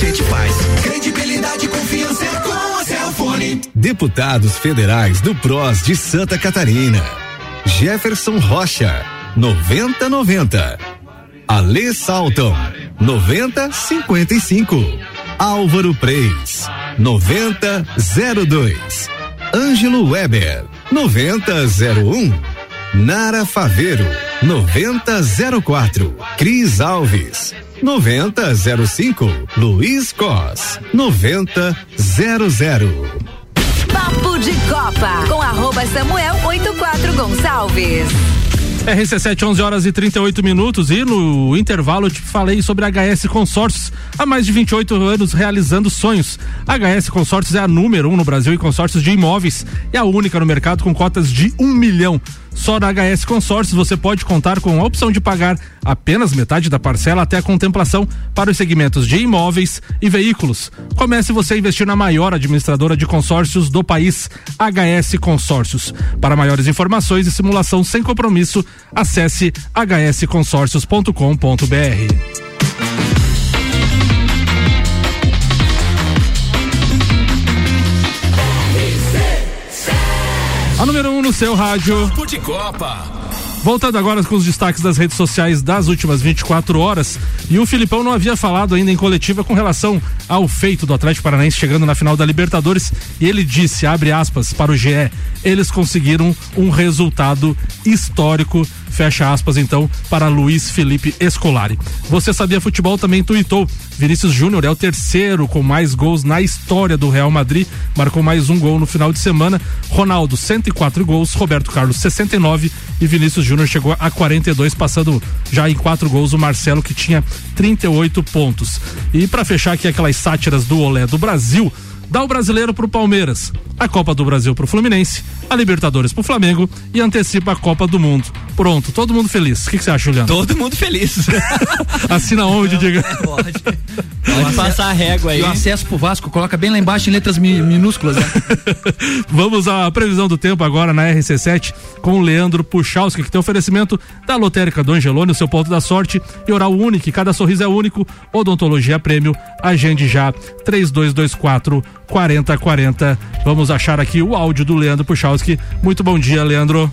Gente faz. Credibilidade e confiança é com a Cellfone. Deputados federais do PROS de Santa Catarina. Jefferson Rocha, 9090. Alê Salton, 9055. Álvaro Preis, 9002. Ângelo Weber, 9001. Nara Faveiro, 9004. Cris Alves, 9005. Luiz Cos, 9000. Papo de Copa com arroba Samuel 84 Gonçalves. RC7, 11 horas e 38 minutos. E no intervalo eu te falei sobre a HS Consórcios. Há mais de 28 anos realizando sonhos. A HS Consórcios é a número um no Brasil em consórcios de imóveis. É a única no mercado com cotas de um milhão. Só na HS Consórcios você pode contar com a opção de pagar apenas metade da parcela até a contemplação para os segmentos de imóveis e veículos. Comece você a investir na maior administradora de consórcios do país, HS Consórcios. Para maiores informações e simulação sem compromisso, acesse hsconsórcios.com.br. A número 1 um no seu rádio. Papo de Copa. Voltando agora com os destaques das redes sociais das últimas 24 horas. E o Filipão não havia falado ainda em coletiva com relação ao feito do Atlético Paranaense chegando na final da Libertadores. E ele disse, abre aspas, para o GE, eles conseguiram um resultado histórico. Fecha aspas, então, para Luiz Felipe Escolari. Você sabia futebol também tuitou. Vinícius Júnior é o terceiro com mais gols na história do Real Madrid. Marcou mais um gol no final de semana. Ronaldo, 104 gols. Roberto Carlos, 69. E Vinícius Júnior chegou a 42, passando já em quatro gols o Marcelo, que tinha 38 pontos. E para fechar aqui aquelas sátiras do Olé do Brasil, dá o brasileiro pro Palmeiras, a Copa do Brasil pro Fluminense, a Libertadores pro Flamengo e antecipa a Copa do Mundo. Pronto, todo mundo feliz. O que que você acha, Juliano? Todo mundo feliz. [laughs] Assina onde, diga? Pode [laughs] passar a régua aí. E o acesso pro Vasco, coloca bem lá embaixo em letras mi- minúsculas. Né? [laughs] Vamos à previsão do tempo agora na RC7 com o Leandro Puchalski, que tem oferecimento da Lotérica do Angelone, o seu ponto da sorte e oral único, cada sorriso é único, odontologia prêmio, agende já 3224 4040. Vamos achar aqui o áudio do Leandro Puchalski. Muito bom dia, Leandro.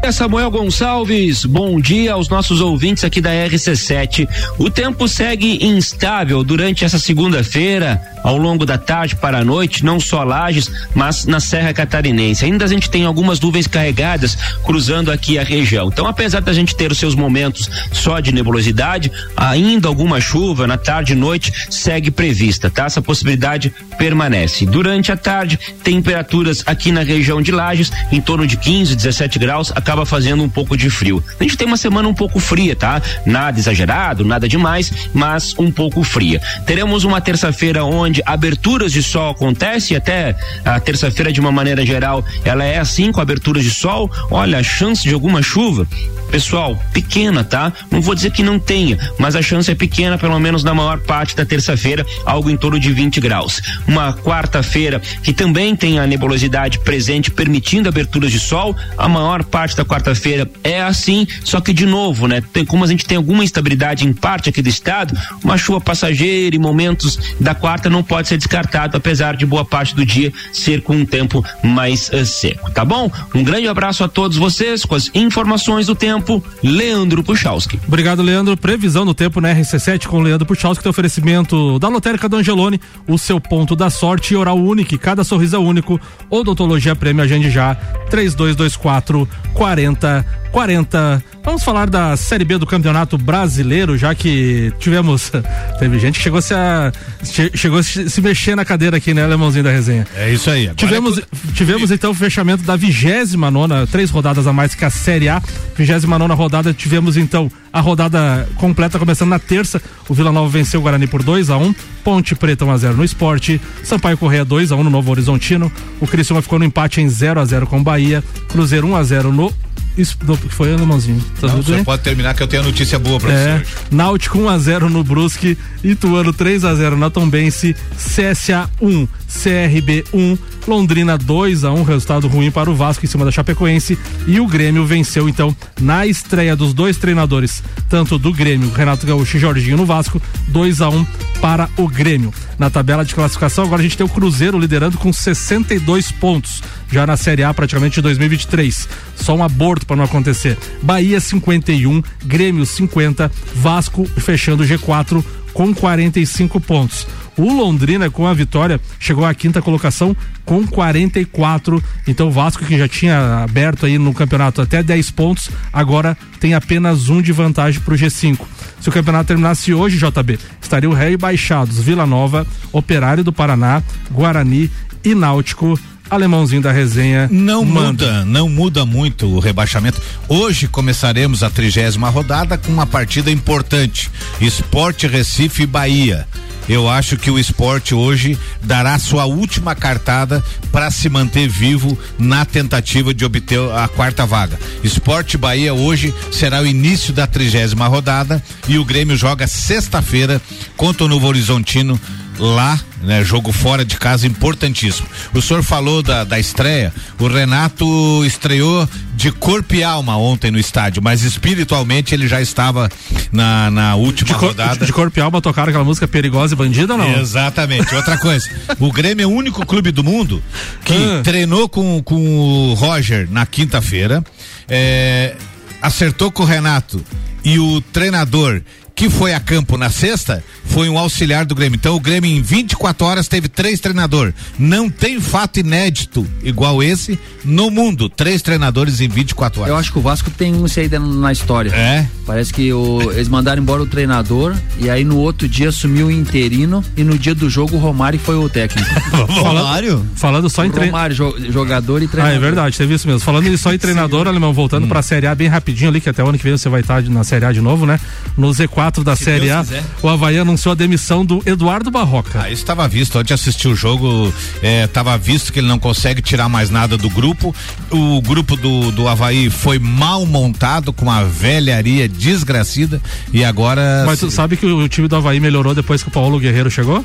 É Samuel Gonçalves, bom dia aos nossos ouvintes aqui da RC7. O tempo segue instável durante essa segunda-feira, ao longo da tarde para a noite, não só Lages, mas na Serra Catarinense. Ainda a gente tem algumas nuvens carregadas cruzando aqui a região. Então, apesar da gente ter os seus momentos só de nebulosidade, ainda alguma chuva na tarde e noite segue prevista, tá? Essa possibilidade permanece. Durante a tarde, temperaturas aqui na região de Lages em torno de 15, 17 graus, acaba fazendo um pouco de frio. A gente tem uma semana um pouco fria, tá? Nada exagerado, nada demais, mas um pouco fria. Teremos uma terça-feira onde aberturas de sol acontecem, até a terça-feira de uma maneira geral, ela é assim com aberturas de sol. Olha, a chance de alguma chuva, pessoal, pequena, tá? Não vou dizer que não tenha, mas a chance é pequena, pelo menos na maior parte da terça-feira, algo em torno de 20 graus. Uma quarta-feira que também tem a nebulosidade presente, permitindo aberturas de sol. A maior parte da quarta-feira é assim, só que de novo, né? Tem, como a gente tem alguma instabilidade em parte aqui do estado, uma chuva passageira e momentos da quarta não pode ser descartado, apesar de boa parte do dia ser com um tempo mais eh, seco, tá bom? Um grande abraço a todos vocês com as informações do tempo, Leandro Puchalski. Obrigado, Leandro. Previsão do tempo na RC7 com Leandro Puchalski, tem oferecimento da Lotérica do Angelone, o seu ponto da sorte oral único, cada sorriso é único. Odontologia Prêmio, agende já, 3224 40 40. Vamos falar da Série B do Campeonato Brasileiro, já que tivemos. [laughs] Teve gente que chegou, -se a, che- chegou se se mexer na cadeira aqui, né, Alemãozinho da resenha? É isso aí. Agora Tivemos, tivemos então o fechamento da vigésima nona, três rodadas a mais que a Série A. Vigésima nona rodada, tivemos então a rodada completa começando na terça. O Vila Nova venceu o Guarani por 2 a 1 Ponte Preta 1 a 0 no esporte. Sampaio Correia 2 a 1 no Novo Horizontino. O Criciúma ficou no empate em 0 a 0 com o Bahia. Cruzeiro 1 a 0 no. Isso, foi, Alemãozinho? Tá Não, você pode terminar que eu tenho a notícia boa pra É, você. Náutico 1x0 no Brusque, Ituano 3x0 na Tombense, CSA 1, CRB 1, Londrina 2x1, resultado ruim para o Vasco em cima da Chapecoense e o Grêmio venceu então na estreia dos dois treinadores, tanto do Grêmio, Renato Gaúcho e Jorginho no Vasco, 2x1 para o Grêmio. Na tabela de classificação, agora a gente tem o Cruzeiro liderando com 62 pontos, já na Série A praticamente de 2023. Só um aborto para não acontecer. Bahia 51, Grêmio 50, Vasco fechando o G4 com 45 pontos. O Londrina, com a vitória, chegou à quinta colocação com 44. Então o Vasco, que já tinha aberto aí no campeonato até 10 pontos, agora tem apenas um de vantagem para o G5. Se o campeonato terminasse hoje, JB, estariam rebaixados Vila Nova, Operário do Paraná, Guarani e Náutico. Alemãozinho da resenha. Não manda. muda, não muda muito o rebaixamento. Hoje começaremos a trigésima rodada com uma partida importante: Esporte Recife e Bahia. Eu acho que o esporte hoje dará sua última cartada para se manter vivo na tentativa de obter a quarta vaga. Esporte Bahia hoje será o início da trigésima rodada e o Grêmio joga sexta-feira contra o Novo Horizontino lá, né? Jogo fora de casa importantíssimo. O senhor falou da, da estreia, o Renato estreou de corpo e alma ontem no estádio, mas espiritualmente ele já estava na, na última De, cor, rodada. de corpo e alma tocaram aquela música perigosa e bandida ou não? Exatamente. Outra coisa, o Grêmio é o único clube do mundo que Ah. treinou com, com o Roger na quinta-feira, é, acertou com o Renato e o treinador que foi a campo na sexta foi um auxiliar do Grêmio. Então o Grêmio em 24 horas teve três treinadores. Não tem fato inédito igual esse no mundo. Três treinadores em 24 horas. Eu acho que o Vasco tem um isso aí dentro- na história. É? Parece que o- eles mandaram embora o treinador e aí no outro dia assumiu o interino e no dia do jogo o Romário foi o técnico. [laughs] Falando, falando só em treino. Romário, jo- jogador e Ah, treinador. é verdade, teve isso mesmo. Falando só em [laughs] treinador, alemão, voltando Hum. pra Série A bem rapidinho ali, que até o ano que vem você vai estar na Série A de novo, né? No Z4 da Série Deus A, quiser. o Havaí anunciou a demissão do Eduardo Barroca. Ah, isso estava visto. Antes de assistir o jogo, estava visto que ele não consegue tirar mais nada do grupo. O grupo do, do Havaí foi mal montado, com uma velharia desgracida. E agora. Mas tu sabe que o time do Havaí melhorou depois que o Paulo Guerreiro chegou?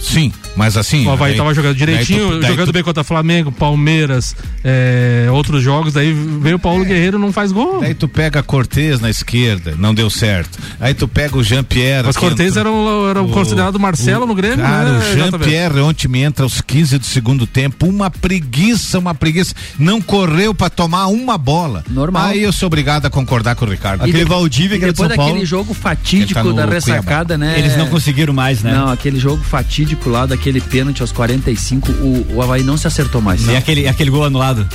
Sim, mas assim. O Havaí daí- tava jogando direitinho, daí tu- daí jogando tu- bem contra Flamengo, Palmeiras, é, outros jogos, daí veio o Paulo Guerreiro não faz gol. Daí tu pega Cortez na esquerda, não deu certo. Aí tu pega o Jean-Pierre. Mas Cortez entra- era, um, era um o- considerado Marcelo o- no Grêmio, Cara, né? o? Jean-Pierre ontem me entra aos 15 do segundo tempo, uma preguiça, uma preguiça. Não correu pra tomar uma bola. Normal. Aí eu sou obrigado a concordar com o Ricardo. E Aquele de- Valdívia e que era de São depois Paulo. daquele jogo Ele fatídico tá da Cuiabá. ressacada, né? Eles não conseguiram mais, né? Não, aquele jogo fatídico lá, daquele pênalti aos 45, o, o Havaí não se acertou mais. E aquele, aquele gol anulado.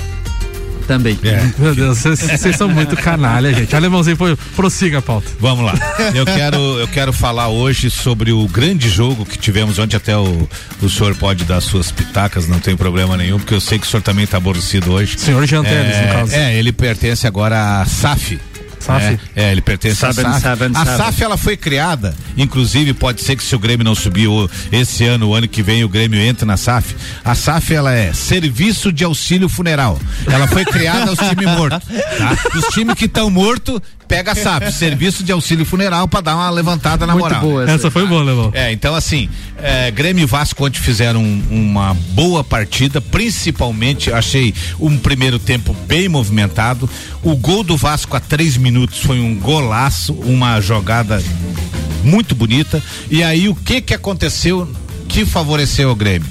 Também. É. [laughs] Meu Deus, vocês- são muito canalha, gente. Alemãozinho, foi, prossiga a pauta. Vamos lá. Eu quero, eu quero falar hoje sobre o grande jogo que tivemos ontem. Até o, o senhor pode dar suas pitacas, não tem problema nenhum, porque eu sei que o senhor também está aborrecido hoje. Senhor Jean Teles, é, no caso. É, ele pertence agora à SAF. SAF. É, é, ele pertence Seven, à SAF. a. SAF ela foi criada, inclusive pode ser que se o Grêmio não subiu esse ano, o ano que vem o Grêmio entra na SAF. A SAF ela é Serviço de Auxílio Funeral. Ela foi criada aos times mortos. Tá? Os times que estão mortos pega a SAF, [laughs] Serviço de Auxílio Funeral para dar uma levantada na Muito moral. boa essa. Essa foi boa, Levão. É, então assim, é, Grêmio e Vasco ontem fizeram um- uma boa partida, principalmente achei um primeiro tempo bem movimentado. O gol do Vasco a três minutos foi um golaço, uma jogada muito bonita. E aí o que que aconteceu que favoreceu o Grêmio?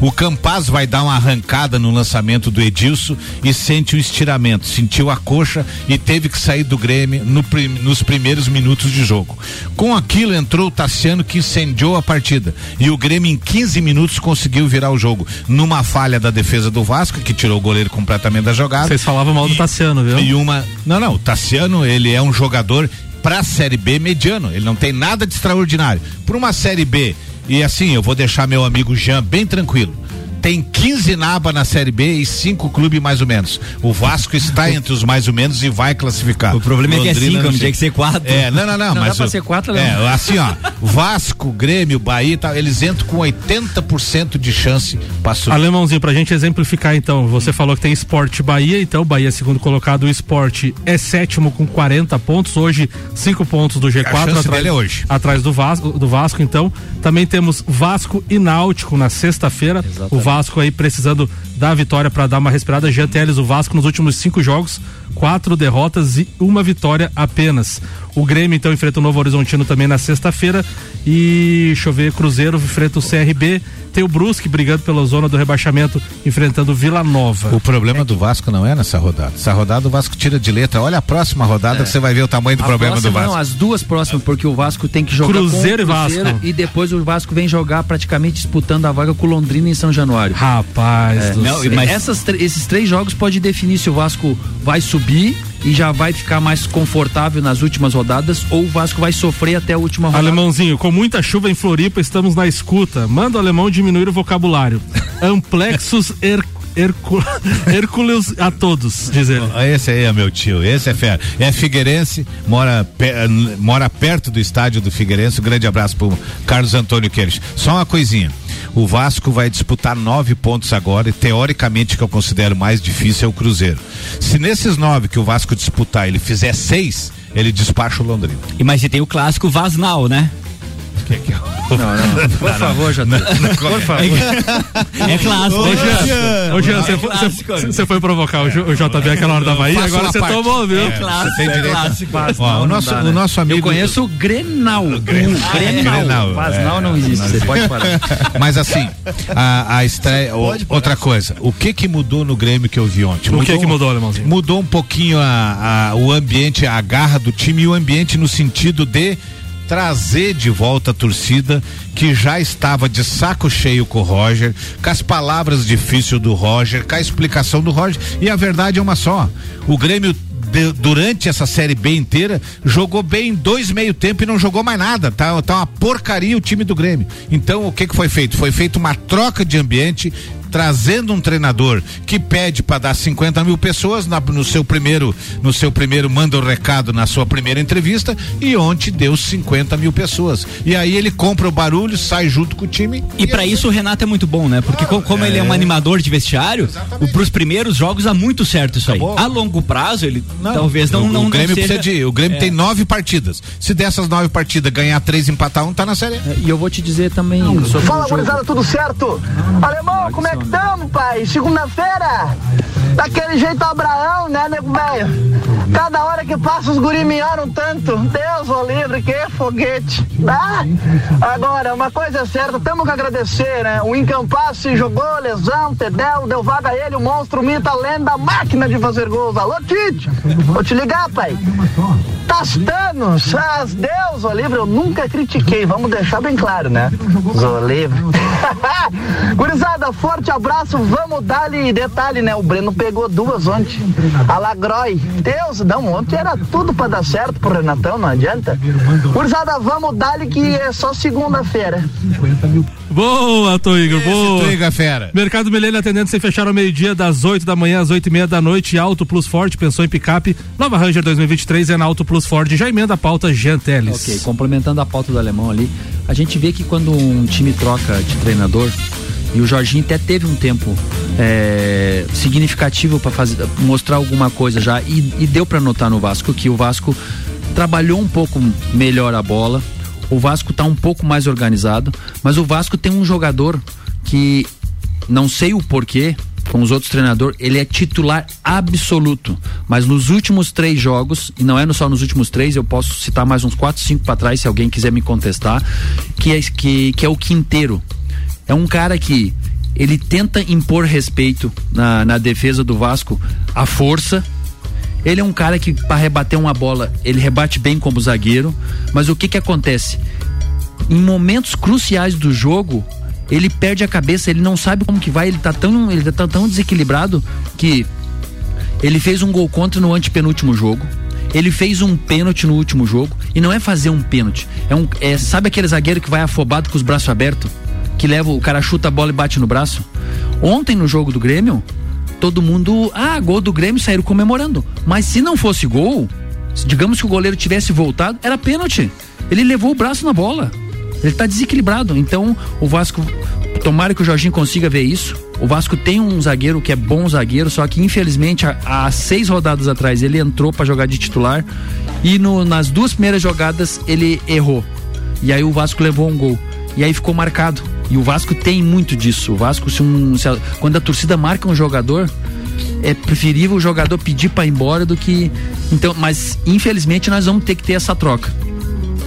O Campaz vai dar uma arrancada no lançamento do Edilson e sente um estiramento, sentiu a coxa e teve que sair do Grêmio no prim- nos primeiros minutos de jogo. Com aquilo entrou o Tassiano que incendiou a partida e o Grêmio em 15 minutos conseguiu virar o jogo numa falha da defesa do Vasco que tirou o goleiro completamente da jogada. Vocês falavam mal do Tassiano, viu? E uma. Não, não, o Tassiano, ele é um jogador pra Série B mediano. Ele não tem nada de extraordinário. Pra uma Série B, e assim, eu vou deixar meu amigo Jean bem tranquilo. Tem 15 naba na Série B e cinco clubes mais ou menos. O Vasco está [laughs] entre os mais ou menos e vai classificar. O problema é que é Londrina, cinco, não não sei. tinha que ser quatro. É, não, não, não. Não mas dá pra o- ser quatro, É, Leão. assim, ó. [laughs] Vasco, Grêmio, Bahia, e tal, eles entram com 80% de chance pra subir. Alemãozinho, pra gente exemplificar então, você falou que tem Esporte Bahia, então Bahia é segundo colocado, o Esporte é sétimo com 40 pontos, hoje cinco pontos do G4 A chance atrás, dele é hoje. atrás do Vasco, do Vasco, então também temos Vasco e Náutico na sexta-feira, o Vasco aí precisando da vitória pra dar uma respirada, Jean Teles, o Vasco nos últimos cinco jogos, quatro derrotas e uma vitória apenas. O Grêmio então enfrenta o Novo Horizontino também na sexta-feira e deixa eu ver, Cruzeiro enfrenta o CRB, tem o Brusque brigando pela zona do rebaixamento, enfrentando o Vila Nova. O problema do Vasco não é nessa rodada. Essa rodada o Vasco tira de letra. Olha a próxima rodada que você vai ver o tamanho do A problema do próxima Vasco. Não, as duas próximas, porque o Vasco tem que jogar Cruzeiro com o e Vasco. e depois o Vasco vem jogar praticamente disputando a vaga com o Londrina em São Januário. Rapaz, É, do não, céu. mas essas esses três jogos pode definir se o Vasco vai subir e já vai ficar mais confortável nas últimas rodadas ou o Vasco vai sofrer até a última rodada. Alemãozinho, com muita chuva em Floripa, estamos na escuta. Manda o alemão diminuir o vocabulário. [laughs] Amplexus her, hercu, [laughs] Hercules a todos, diz ele. Esse aí é meu tio, esse é fera. É Figueirense, mora, pe- mora perto do estádio do Figueirense. Um grande abraço pro Carlos Antônio Queiroz. Só uma coisinha. O Vasco vai disputar nove pontos agora e teoricamente que eu considero mais difícil é o Cruzeiro. Se nesses nove que o Vasco disputar ele fizer seis, ele despacha o Londrina. E mas você tem o clássico Vasnal, né? Não, não. Por favor, Jota. Por favor. É clássico. Ô, Jean, você É foi- você- foi provocar o, JB aquela hora da Bahia, agora você tomou, viu? É, clássico, é clássico. O nosso, o né? nosso amigo. Eu conheço o Grenal. O Grenal. É. não existe, você pode parar. [laughs] Mas assim, a, estreia. outra coisa, o que que mudou no Grêmio que eu vi ontem? O que que mudou, Alemãozinho? Mudou um pouquinho o ambiente, a garra do time e o ambiente no sentido de trazer de volta a torcida que já estava de saco cheio com o Roger, com as palavras difíceis do Roger, com a explicação do Roger. E a verdade é uma só. O Grêmio de- durante essa série B inteira, jogou bem dois meio tempo e não jogou mais nada. Tá, tá uma porcaria o time do Grêmio. Então, o que que foi feito? Foi feita uma troca de ambiente, trazendo um treinador que pede para dar 50 mil pessoas na- no seu primeiro, no seu primeiro manda o recado na sua primeira entrevista e ontem deu 50 mil pessoas. E aí ele compra o barulho, sai junto com o time. E pra isso o Renato é muito bom, né? Porque co- como ele é um animador de vestiário, o, pros primeiros jogos dá muito certo isso aí. A longo prazo, ele talvez não, o, não, o Grêmio não seja... precisa de. O Grêmio É. tem nove partidas. Se dessas nove partidas ganhar três e empatar um, tá na série. E eu vou te dizer também sobre Fala, gurizada, tudo certo? Alemão, como é que tamo, pai? Segunda-feira? Daquele jeito Abraão, né, nego velho? Cada hora que passa os guri me oram tanto. Deus, o livre, que foguete. Ah, agora, uma coisa é certa, temos que agradecer, né? O Encampasse jogou, lesão, Tedel, deu vaga a ele, o monstro, mito, a lenda, a máquina de fazer gols. Alô, Tite, vou te ligar, pai. Tastanos, as Deus, Olivre, eu nunca critiquei, vamos deixar bem claro, né? Zolivre. [laughs] Gurizada, forte abraço, vamos dar-lhe detalhe, né? O Breno pegou duas ontem. A Lagroy. Deus, não, ontem era tudo pra dar certo pro Renatão, não adianta. Gurizada, vamos dar-lhe que é só segunda-feira. Boa, Tô Igor, boa. Tô Igor, fera. Mercado Milênio atendendo sem fechar ao meio-dia, das 8 da manhã às 8 e meia da noite. Auto Plus Ford, pensou em picape. Nova Ranger 2023 é na Auto Plus Ford. Já emenda a pauta Jean Teles. Ok, complementando a pauta do alemão ali, a gente vê que quando um time troca de treinador, e o Jorginho até teve um tempo é, significativo para mostrar alguma coisa já, e, e deu para notar no Vasco que o Vasco trabalhou um pouco melhor a bola, o Vasco tá um pouco mais organizado, mas o Vasco tem um jogador que não sei o porquê, com os outros treinadores, ele é titular absoluto. Mas nos últimos três jogos, e não é só nos últimos três, eu posso citar mais uns quatro, cinco para trás, se alguém quiser me contestar, que é, que, que é o Quinteiro. É um cara que ele tenta impor respeito na, na defesa do Vasco, a força. Ele é um cara que, para rebater uma bola, ele rebate bem como zagueiro. Mas o que que acontece? Em momentos cruciais do jogo, ele perde a cabeça, ele não sabe como que vai, ele tá tão, ele tá tão desequilibrado que ele fez um gol contra no antepenúltimo jogo. Ele fez um pênalti no último jogo. E não é fazer um pênalti. É um. É, sabe aquele zagueiro que vai afobado com os braços abertos? Que leva, o cara chuta a bola e bate no braço? Ontem no jogo do Grêmio, todo mundo. Ah, gol do Grêmio saíram comemorando. Mas se não fosse gol, digamos que o goleiro tivesse voltado, era pênalti. Ele levou o braço na bola. Ele está desequilibrado. Então, o Vasco, tomara que o Jorginho consiga ver isso. O Vasco tem um zagueiro que é bom zagueiro, só que infelizmente há, seis rodadas atrás ele entrou para jogar de titular e no, nas duas primeiras jogadas ele errou. E aí o Vasco levou um gol. E aí ficou marcado. E o Vasco tem muito disso. O Vasco, se um, se a, quando a torcida marca um jogador, é preferível o jogador pedir para ir embora do que. Então, mas infelizmente nós vamos ter que ter essa troca.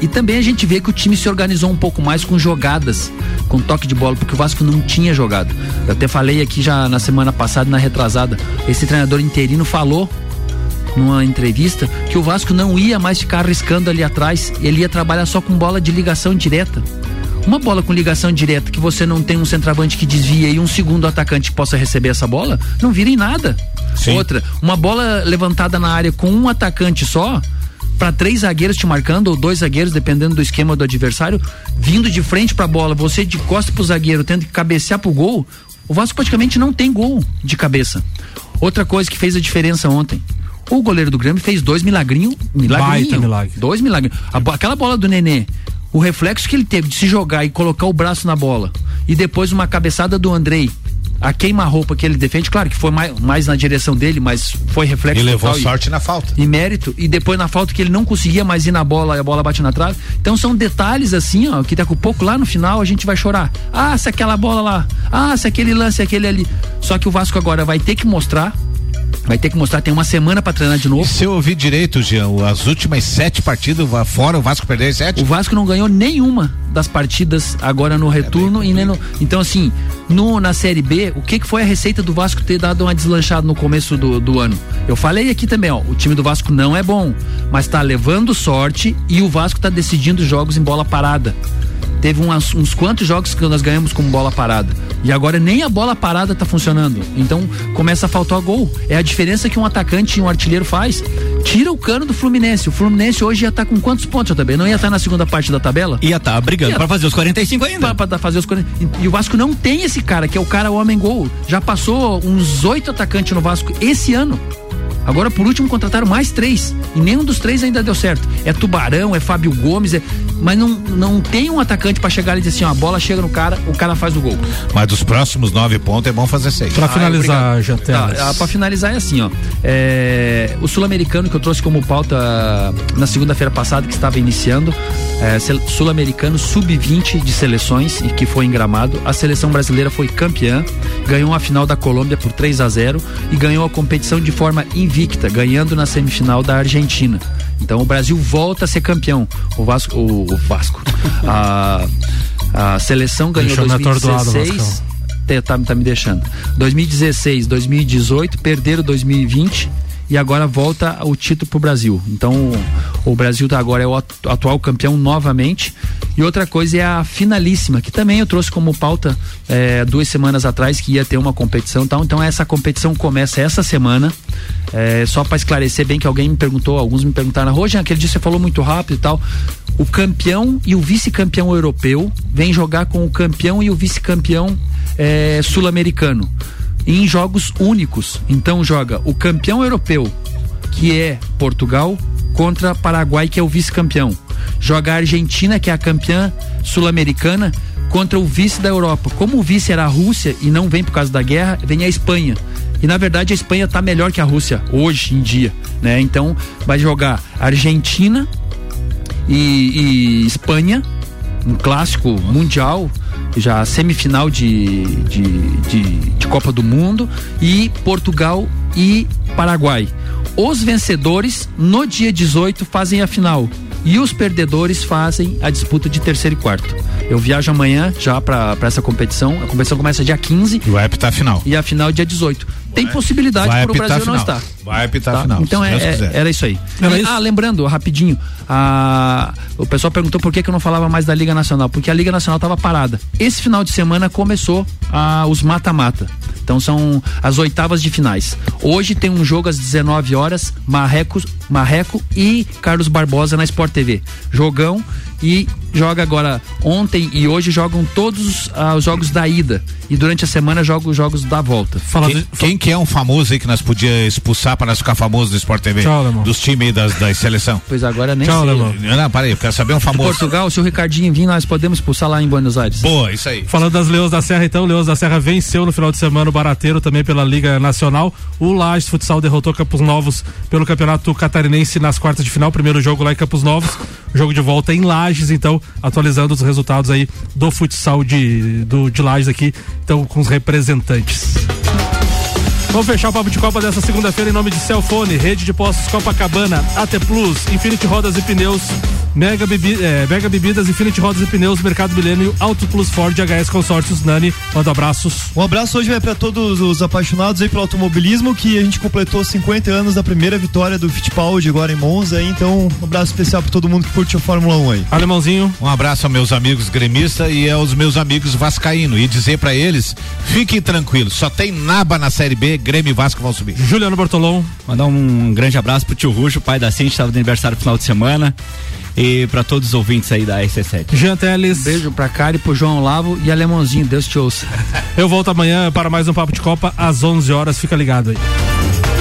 E também a gente vê que o time se organizou um pouco mais com jogadas, com toque de bola, porque o Vasco não tinha jogado. Eu até falei aqui já na semana passada, na retrasada, esse treinador interino falou numa entrevista que o Vasco não ia mais ficar arriscando ali atrás, ele ia trabalhar só com bola de ligação direta. Uma bola com ligação direta que você não tem um centroavante que desvia e um segundo atacante que possa receber essa bola, não vira em nada. Sim. Outra, uma bola levantada na área com um atacante só, para três zagueiros te marcando, ou dois zagueiros, dependendo do esquema do adversário, vindo de frente para a bola, você de costa pro zagueiro, tendo que cabecear pro gol, o Vasco praticamente não tem gol de cabeça. Outra coisa que fez a diferença ontem. O goleiro do Grêmio fez dois milagrinhos, milagrinho, milagre. dois milagres. Aquela bola do Nenê, o reflexo que ele teve de se jogar e colocar o braço na bola, e depois uma cabeçada do Andrei, a queima-roupa que ele defende, claro que foi mais, mais na direção dele, mas foi reflexo. E levou sorte e, na falta. E mérito. E depois na falta que ele não conseguia mais ir na bola e a bola bate na trave. Então são detalhes assim, ó, que daqui a pouco lá no final a gente vai chorar. Ah, se aquela bola lá. Ah, se aquele lance, aquele ali. Só que o Vasco agora vai ter que mostrar Vai ter que mostrar, tem uma semana para treinar de novo. E se eu ouvi direito, Jean, as últimas sete partidas fora, o Vasco perdeu sete? O Vasco não ganhou nenhuma das partidas agora no retorno é e no, Então, assim, no, na Série B, o que, que foi a receita do Vasco ter dado uma deslanchada no começo do, do ano? Eu falei aqui também, ó, o time do Vasco não é bom, mas tá levando sorte e o Vasco tá decidindo jogos em bola parada teve umas, uns quantos jogos que nós ganhamos com bola parada. E agora nem a bola parada tá funcionando. Então começa a faltar gol. É a diferença que um atacante e um artilheiro faz. Tira o cano do Fluminense. O Fluminense hoje ia estar tá com quantos pontos também? Não ia estar tá na segunda parte da tabela? Ia estar tá brigando para fazer os 45 ainda. Para fazer os 40. E o Vasco não tem esse cara, que é o cara homem gol. Já passou uns oito atacantes no Vasco esse ano. Agora, por último, contrataram mais três. E nenhum dos três ainda deu certo. É Tubarão, é Fábio Gomes, é... mas não, não tem um atacante para chegar e dizer assim: ó, a bola chega no cara, o cara faz o gol. Mas dos próximos nove pontos é bom fazer seis. Para ah, finalizar, já tá, ah, Para finalizar é assim, ó. É, o sul-americano que eu trouxe como pauta na segunda-feira passada, que estava iniciando, é, sul-americano sub-20 de seleções e que foi em gramado. A seleção brasileira foi campeã, ganhou a final da Colômbia por 3 a 0 e ganhou a competição de forma invicta, ganhando na semifinal da Argentina. Então o Brasil volta a ser campeão. O Vasco, o, o Vasco. [laughs] a, a seleção ganhou em 2016. Tá, tá, tá me deixando. 2016, 2018, perderam 2020 e agora volta o título pro Brasil. Então o Brasil tá agora é o atu- atual campeão novamente. E outra coisa é a finalíssima, que também eu trouxe como pauta é, duas semanas atrás que ia ter uma competição tal. Então essa competição começa essa semana. É, só para esclarecer bem que alguém me perguntou, alguns me perguntaram, Roger, aquele dia você falou muito rápido e tal. O campeão e o vice-campeão europeu vem jogar com o campeão e o vice-campeão é, sul-americano em jogos únicos. Então joga o campeão europeu, que é Portugal, contra Paraguai, que é o vice-campeão. Joga a Argentina, que é a campeã sul-americana, contra o vice da Europa. Como o vice era a Rússia e não vem por causa da guerra, vem a Espanha. E na verdade a Espanha está melhor que a Rússia hoje em dia, né? Então vai jogar Argentina e, e Espanha, um clássico mundial, já semifinal de, de, de, de Copa do Mundo, e Portugal e Paraguai. Os vencedores, no dia 18, fazem a final. E os perdedores fazem a disputa de terceiro e quarto. Eu viajo amanhã já para essa competição. A competição começa dia 15. E vai apitar a final. E a final dia 18. Tem possibilidade para o Brasil não final. estar. Vai apitar Tá? a final. Então se é, Deus é- era isso aí. Era E- isso? Ah, lembrando, rapidinho, a- o pessoal perguntou por que, que eu não falava mais da Liga Nacional, porque a Liga Nacional estava parada. Esse final de semana começou ah, os mata-mata. Então são as oitavas de finais. Hoje tem um jogo às 19 horas, Marreco, Marreco e Carlos Barbosa na Sport TV. Jogão e joga agora ontem e hoje jogam todos ah, os jogos da ida e durante a semana jogam os jogos da volta. Quem, quem que é um famoso aí que nós podia expulsar para nós ficar famoso do Sport TV? Tchau. Dos times aí das, das seleção. Pois agora nem Tchau, sei. Não, para aí, eu quero saber um De famoso. Portugal, se o Ricardinho vir, nós podemos expulsar lá em Buenos Aires. Boa, isso aí. Falando das Leões da Serra, então, o Leões da Serra venceu no final de semana o Barateiro também pela Liga Nacional. O Lages Futsal derrotou Campos Novos pelo Campeonato Catarinense nas quartas de final. Primeiro jogo lá em Campos Novos, jogo de volta em Lages, então, atualizando os resultados aí do futsal de, do, de Lages aqui, então, com os representantes. Vamos fechar o papo de Copa dessa segunda-feira em nome de Celfone, Rede de Postos Copacabana, AT Plus, Infinity Rodas e Pneus, Mega, Bebi, eh, Mega Bebidas, Infinity Rodas e Pneus, Mercado Milênio, Auto Plus Ford, HS Consórcios, Nani, manda abraços. Um abraço hoje vai para todos os apaixonados aí pelo automobilismo, que a gente completou 50 anos da primeira vitória do Fittipaldi agora em Monza, aí, então um abraço especial para todo mundo que curte a Fórmula 1 aí. Alemãozinho. Um abraço aos meus amigos gremistas e aos meus amigos vascaínos e dizer pra eles, fiquem tranquilos, só tem naba na Série B, Grêmio e Vasco vão subir. Juliano Bortolom. Mandar um grande abraço pro tio Ruxo, pai da Cinti, estava de aniversário no final de semana. E para todos os ouvintes aí da RC7. Jean Teles. Beijo pra Cari, pro João Lavo e Alemãozinho. Deus te ouça. Eu volto amanhã para mais um Papo de Copa às 11 horas, fica ligado aí.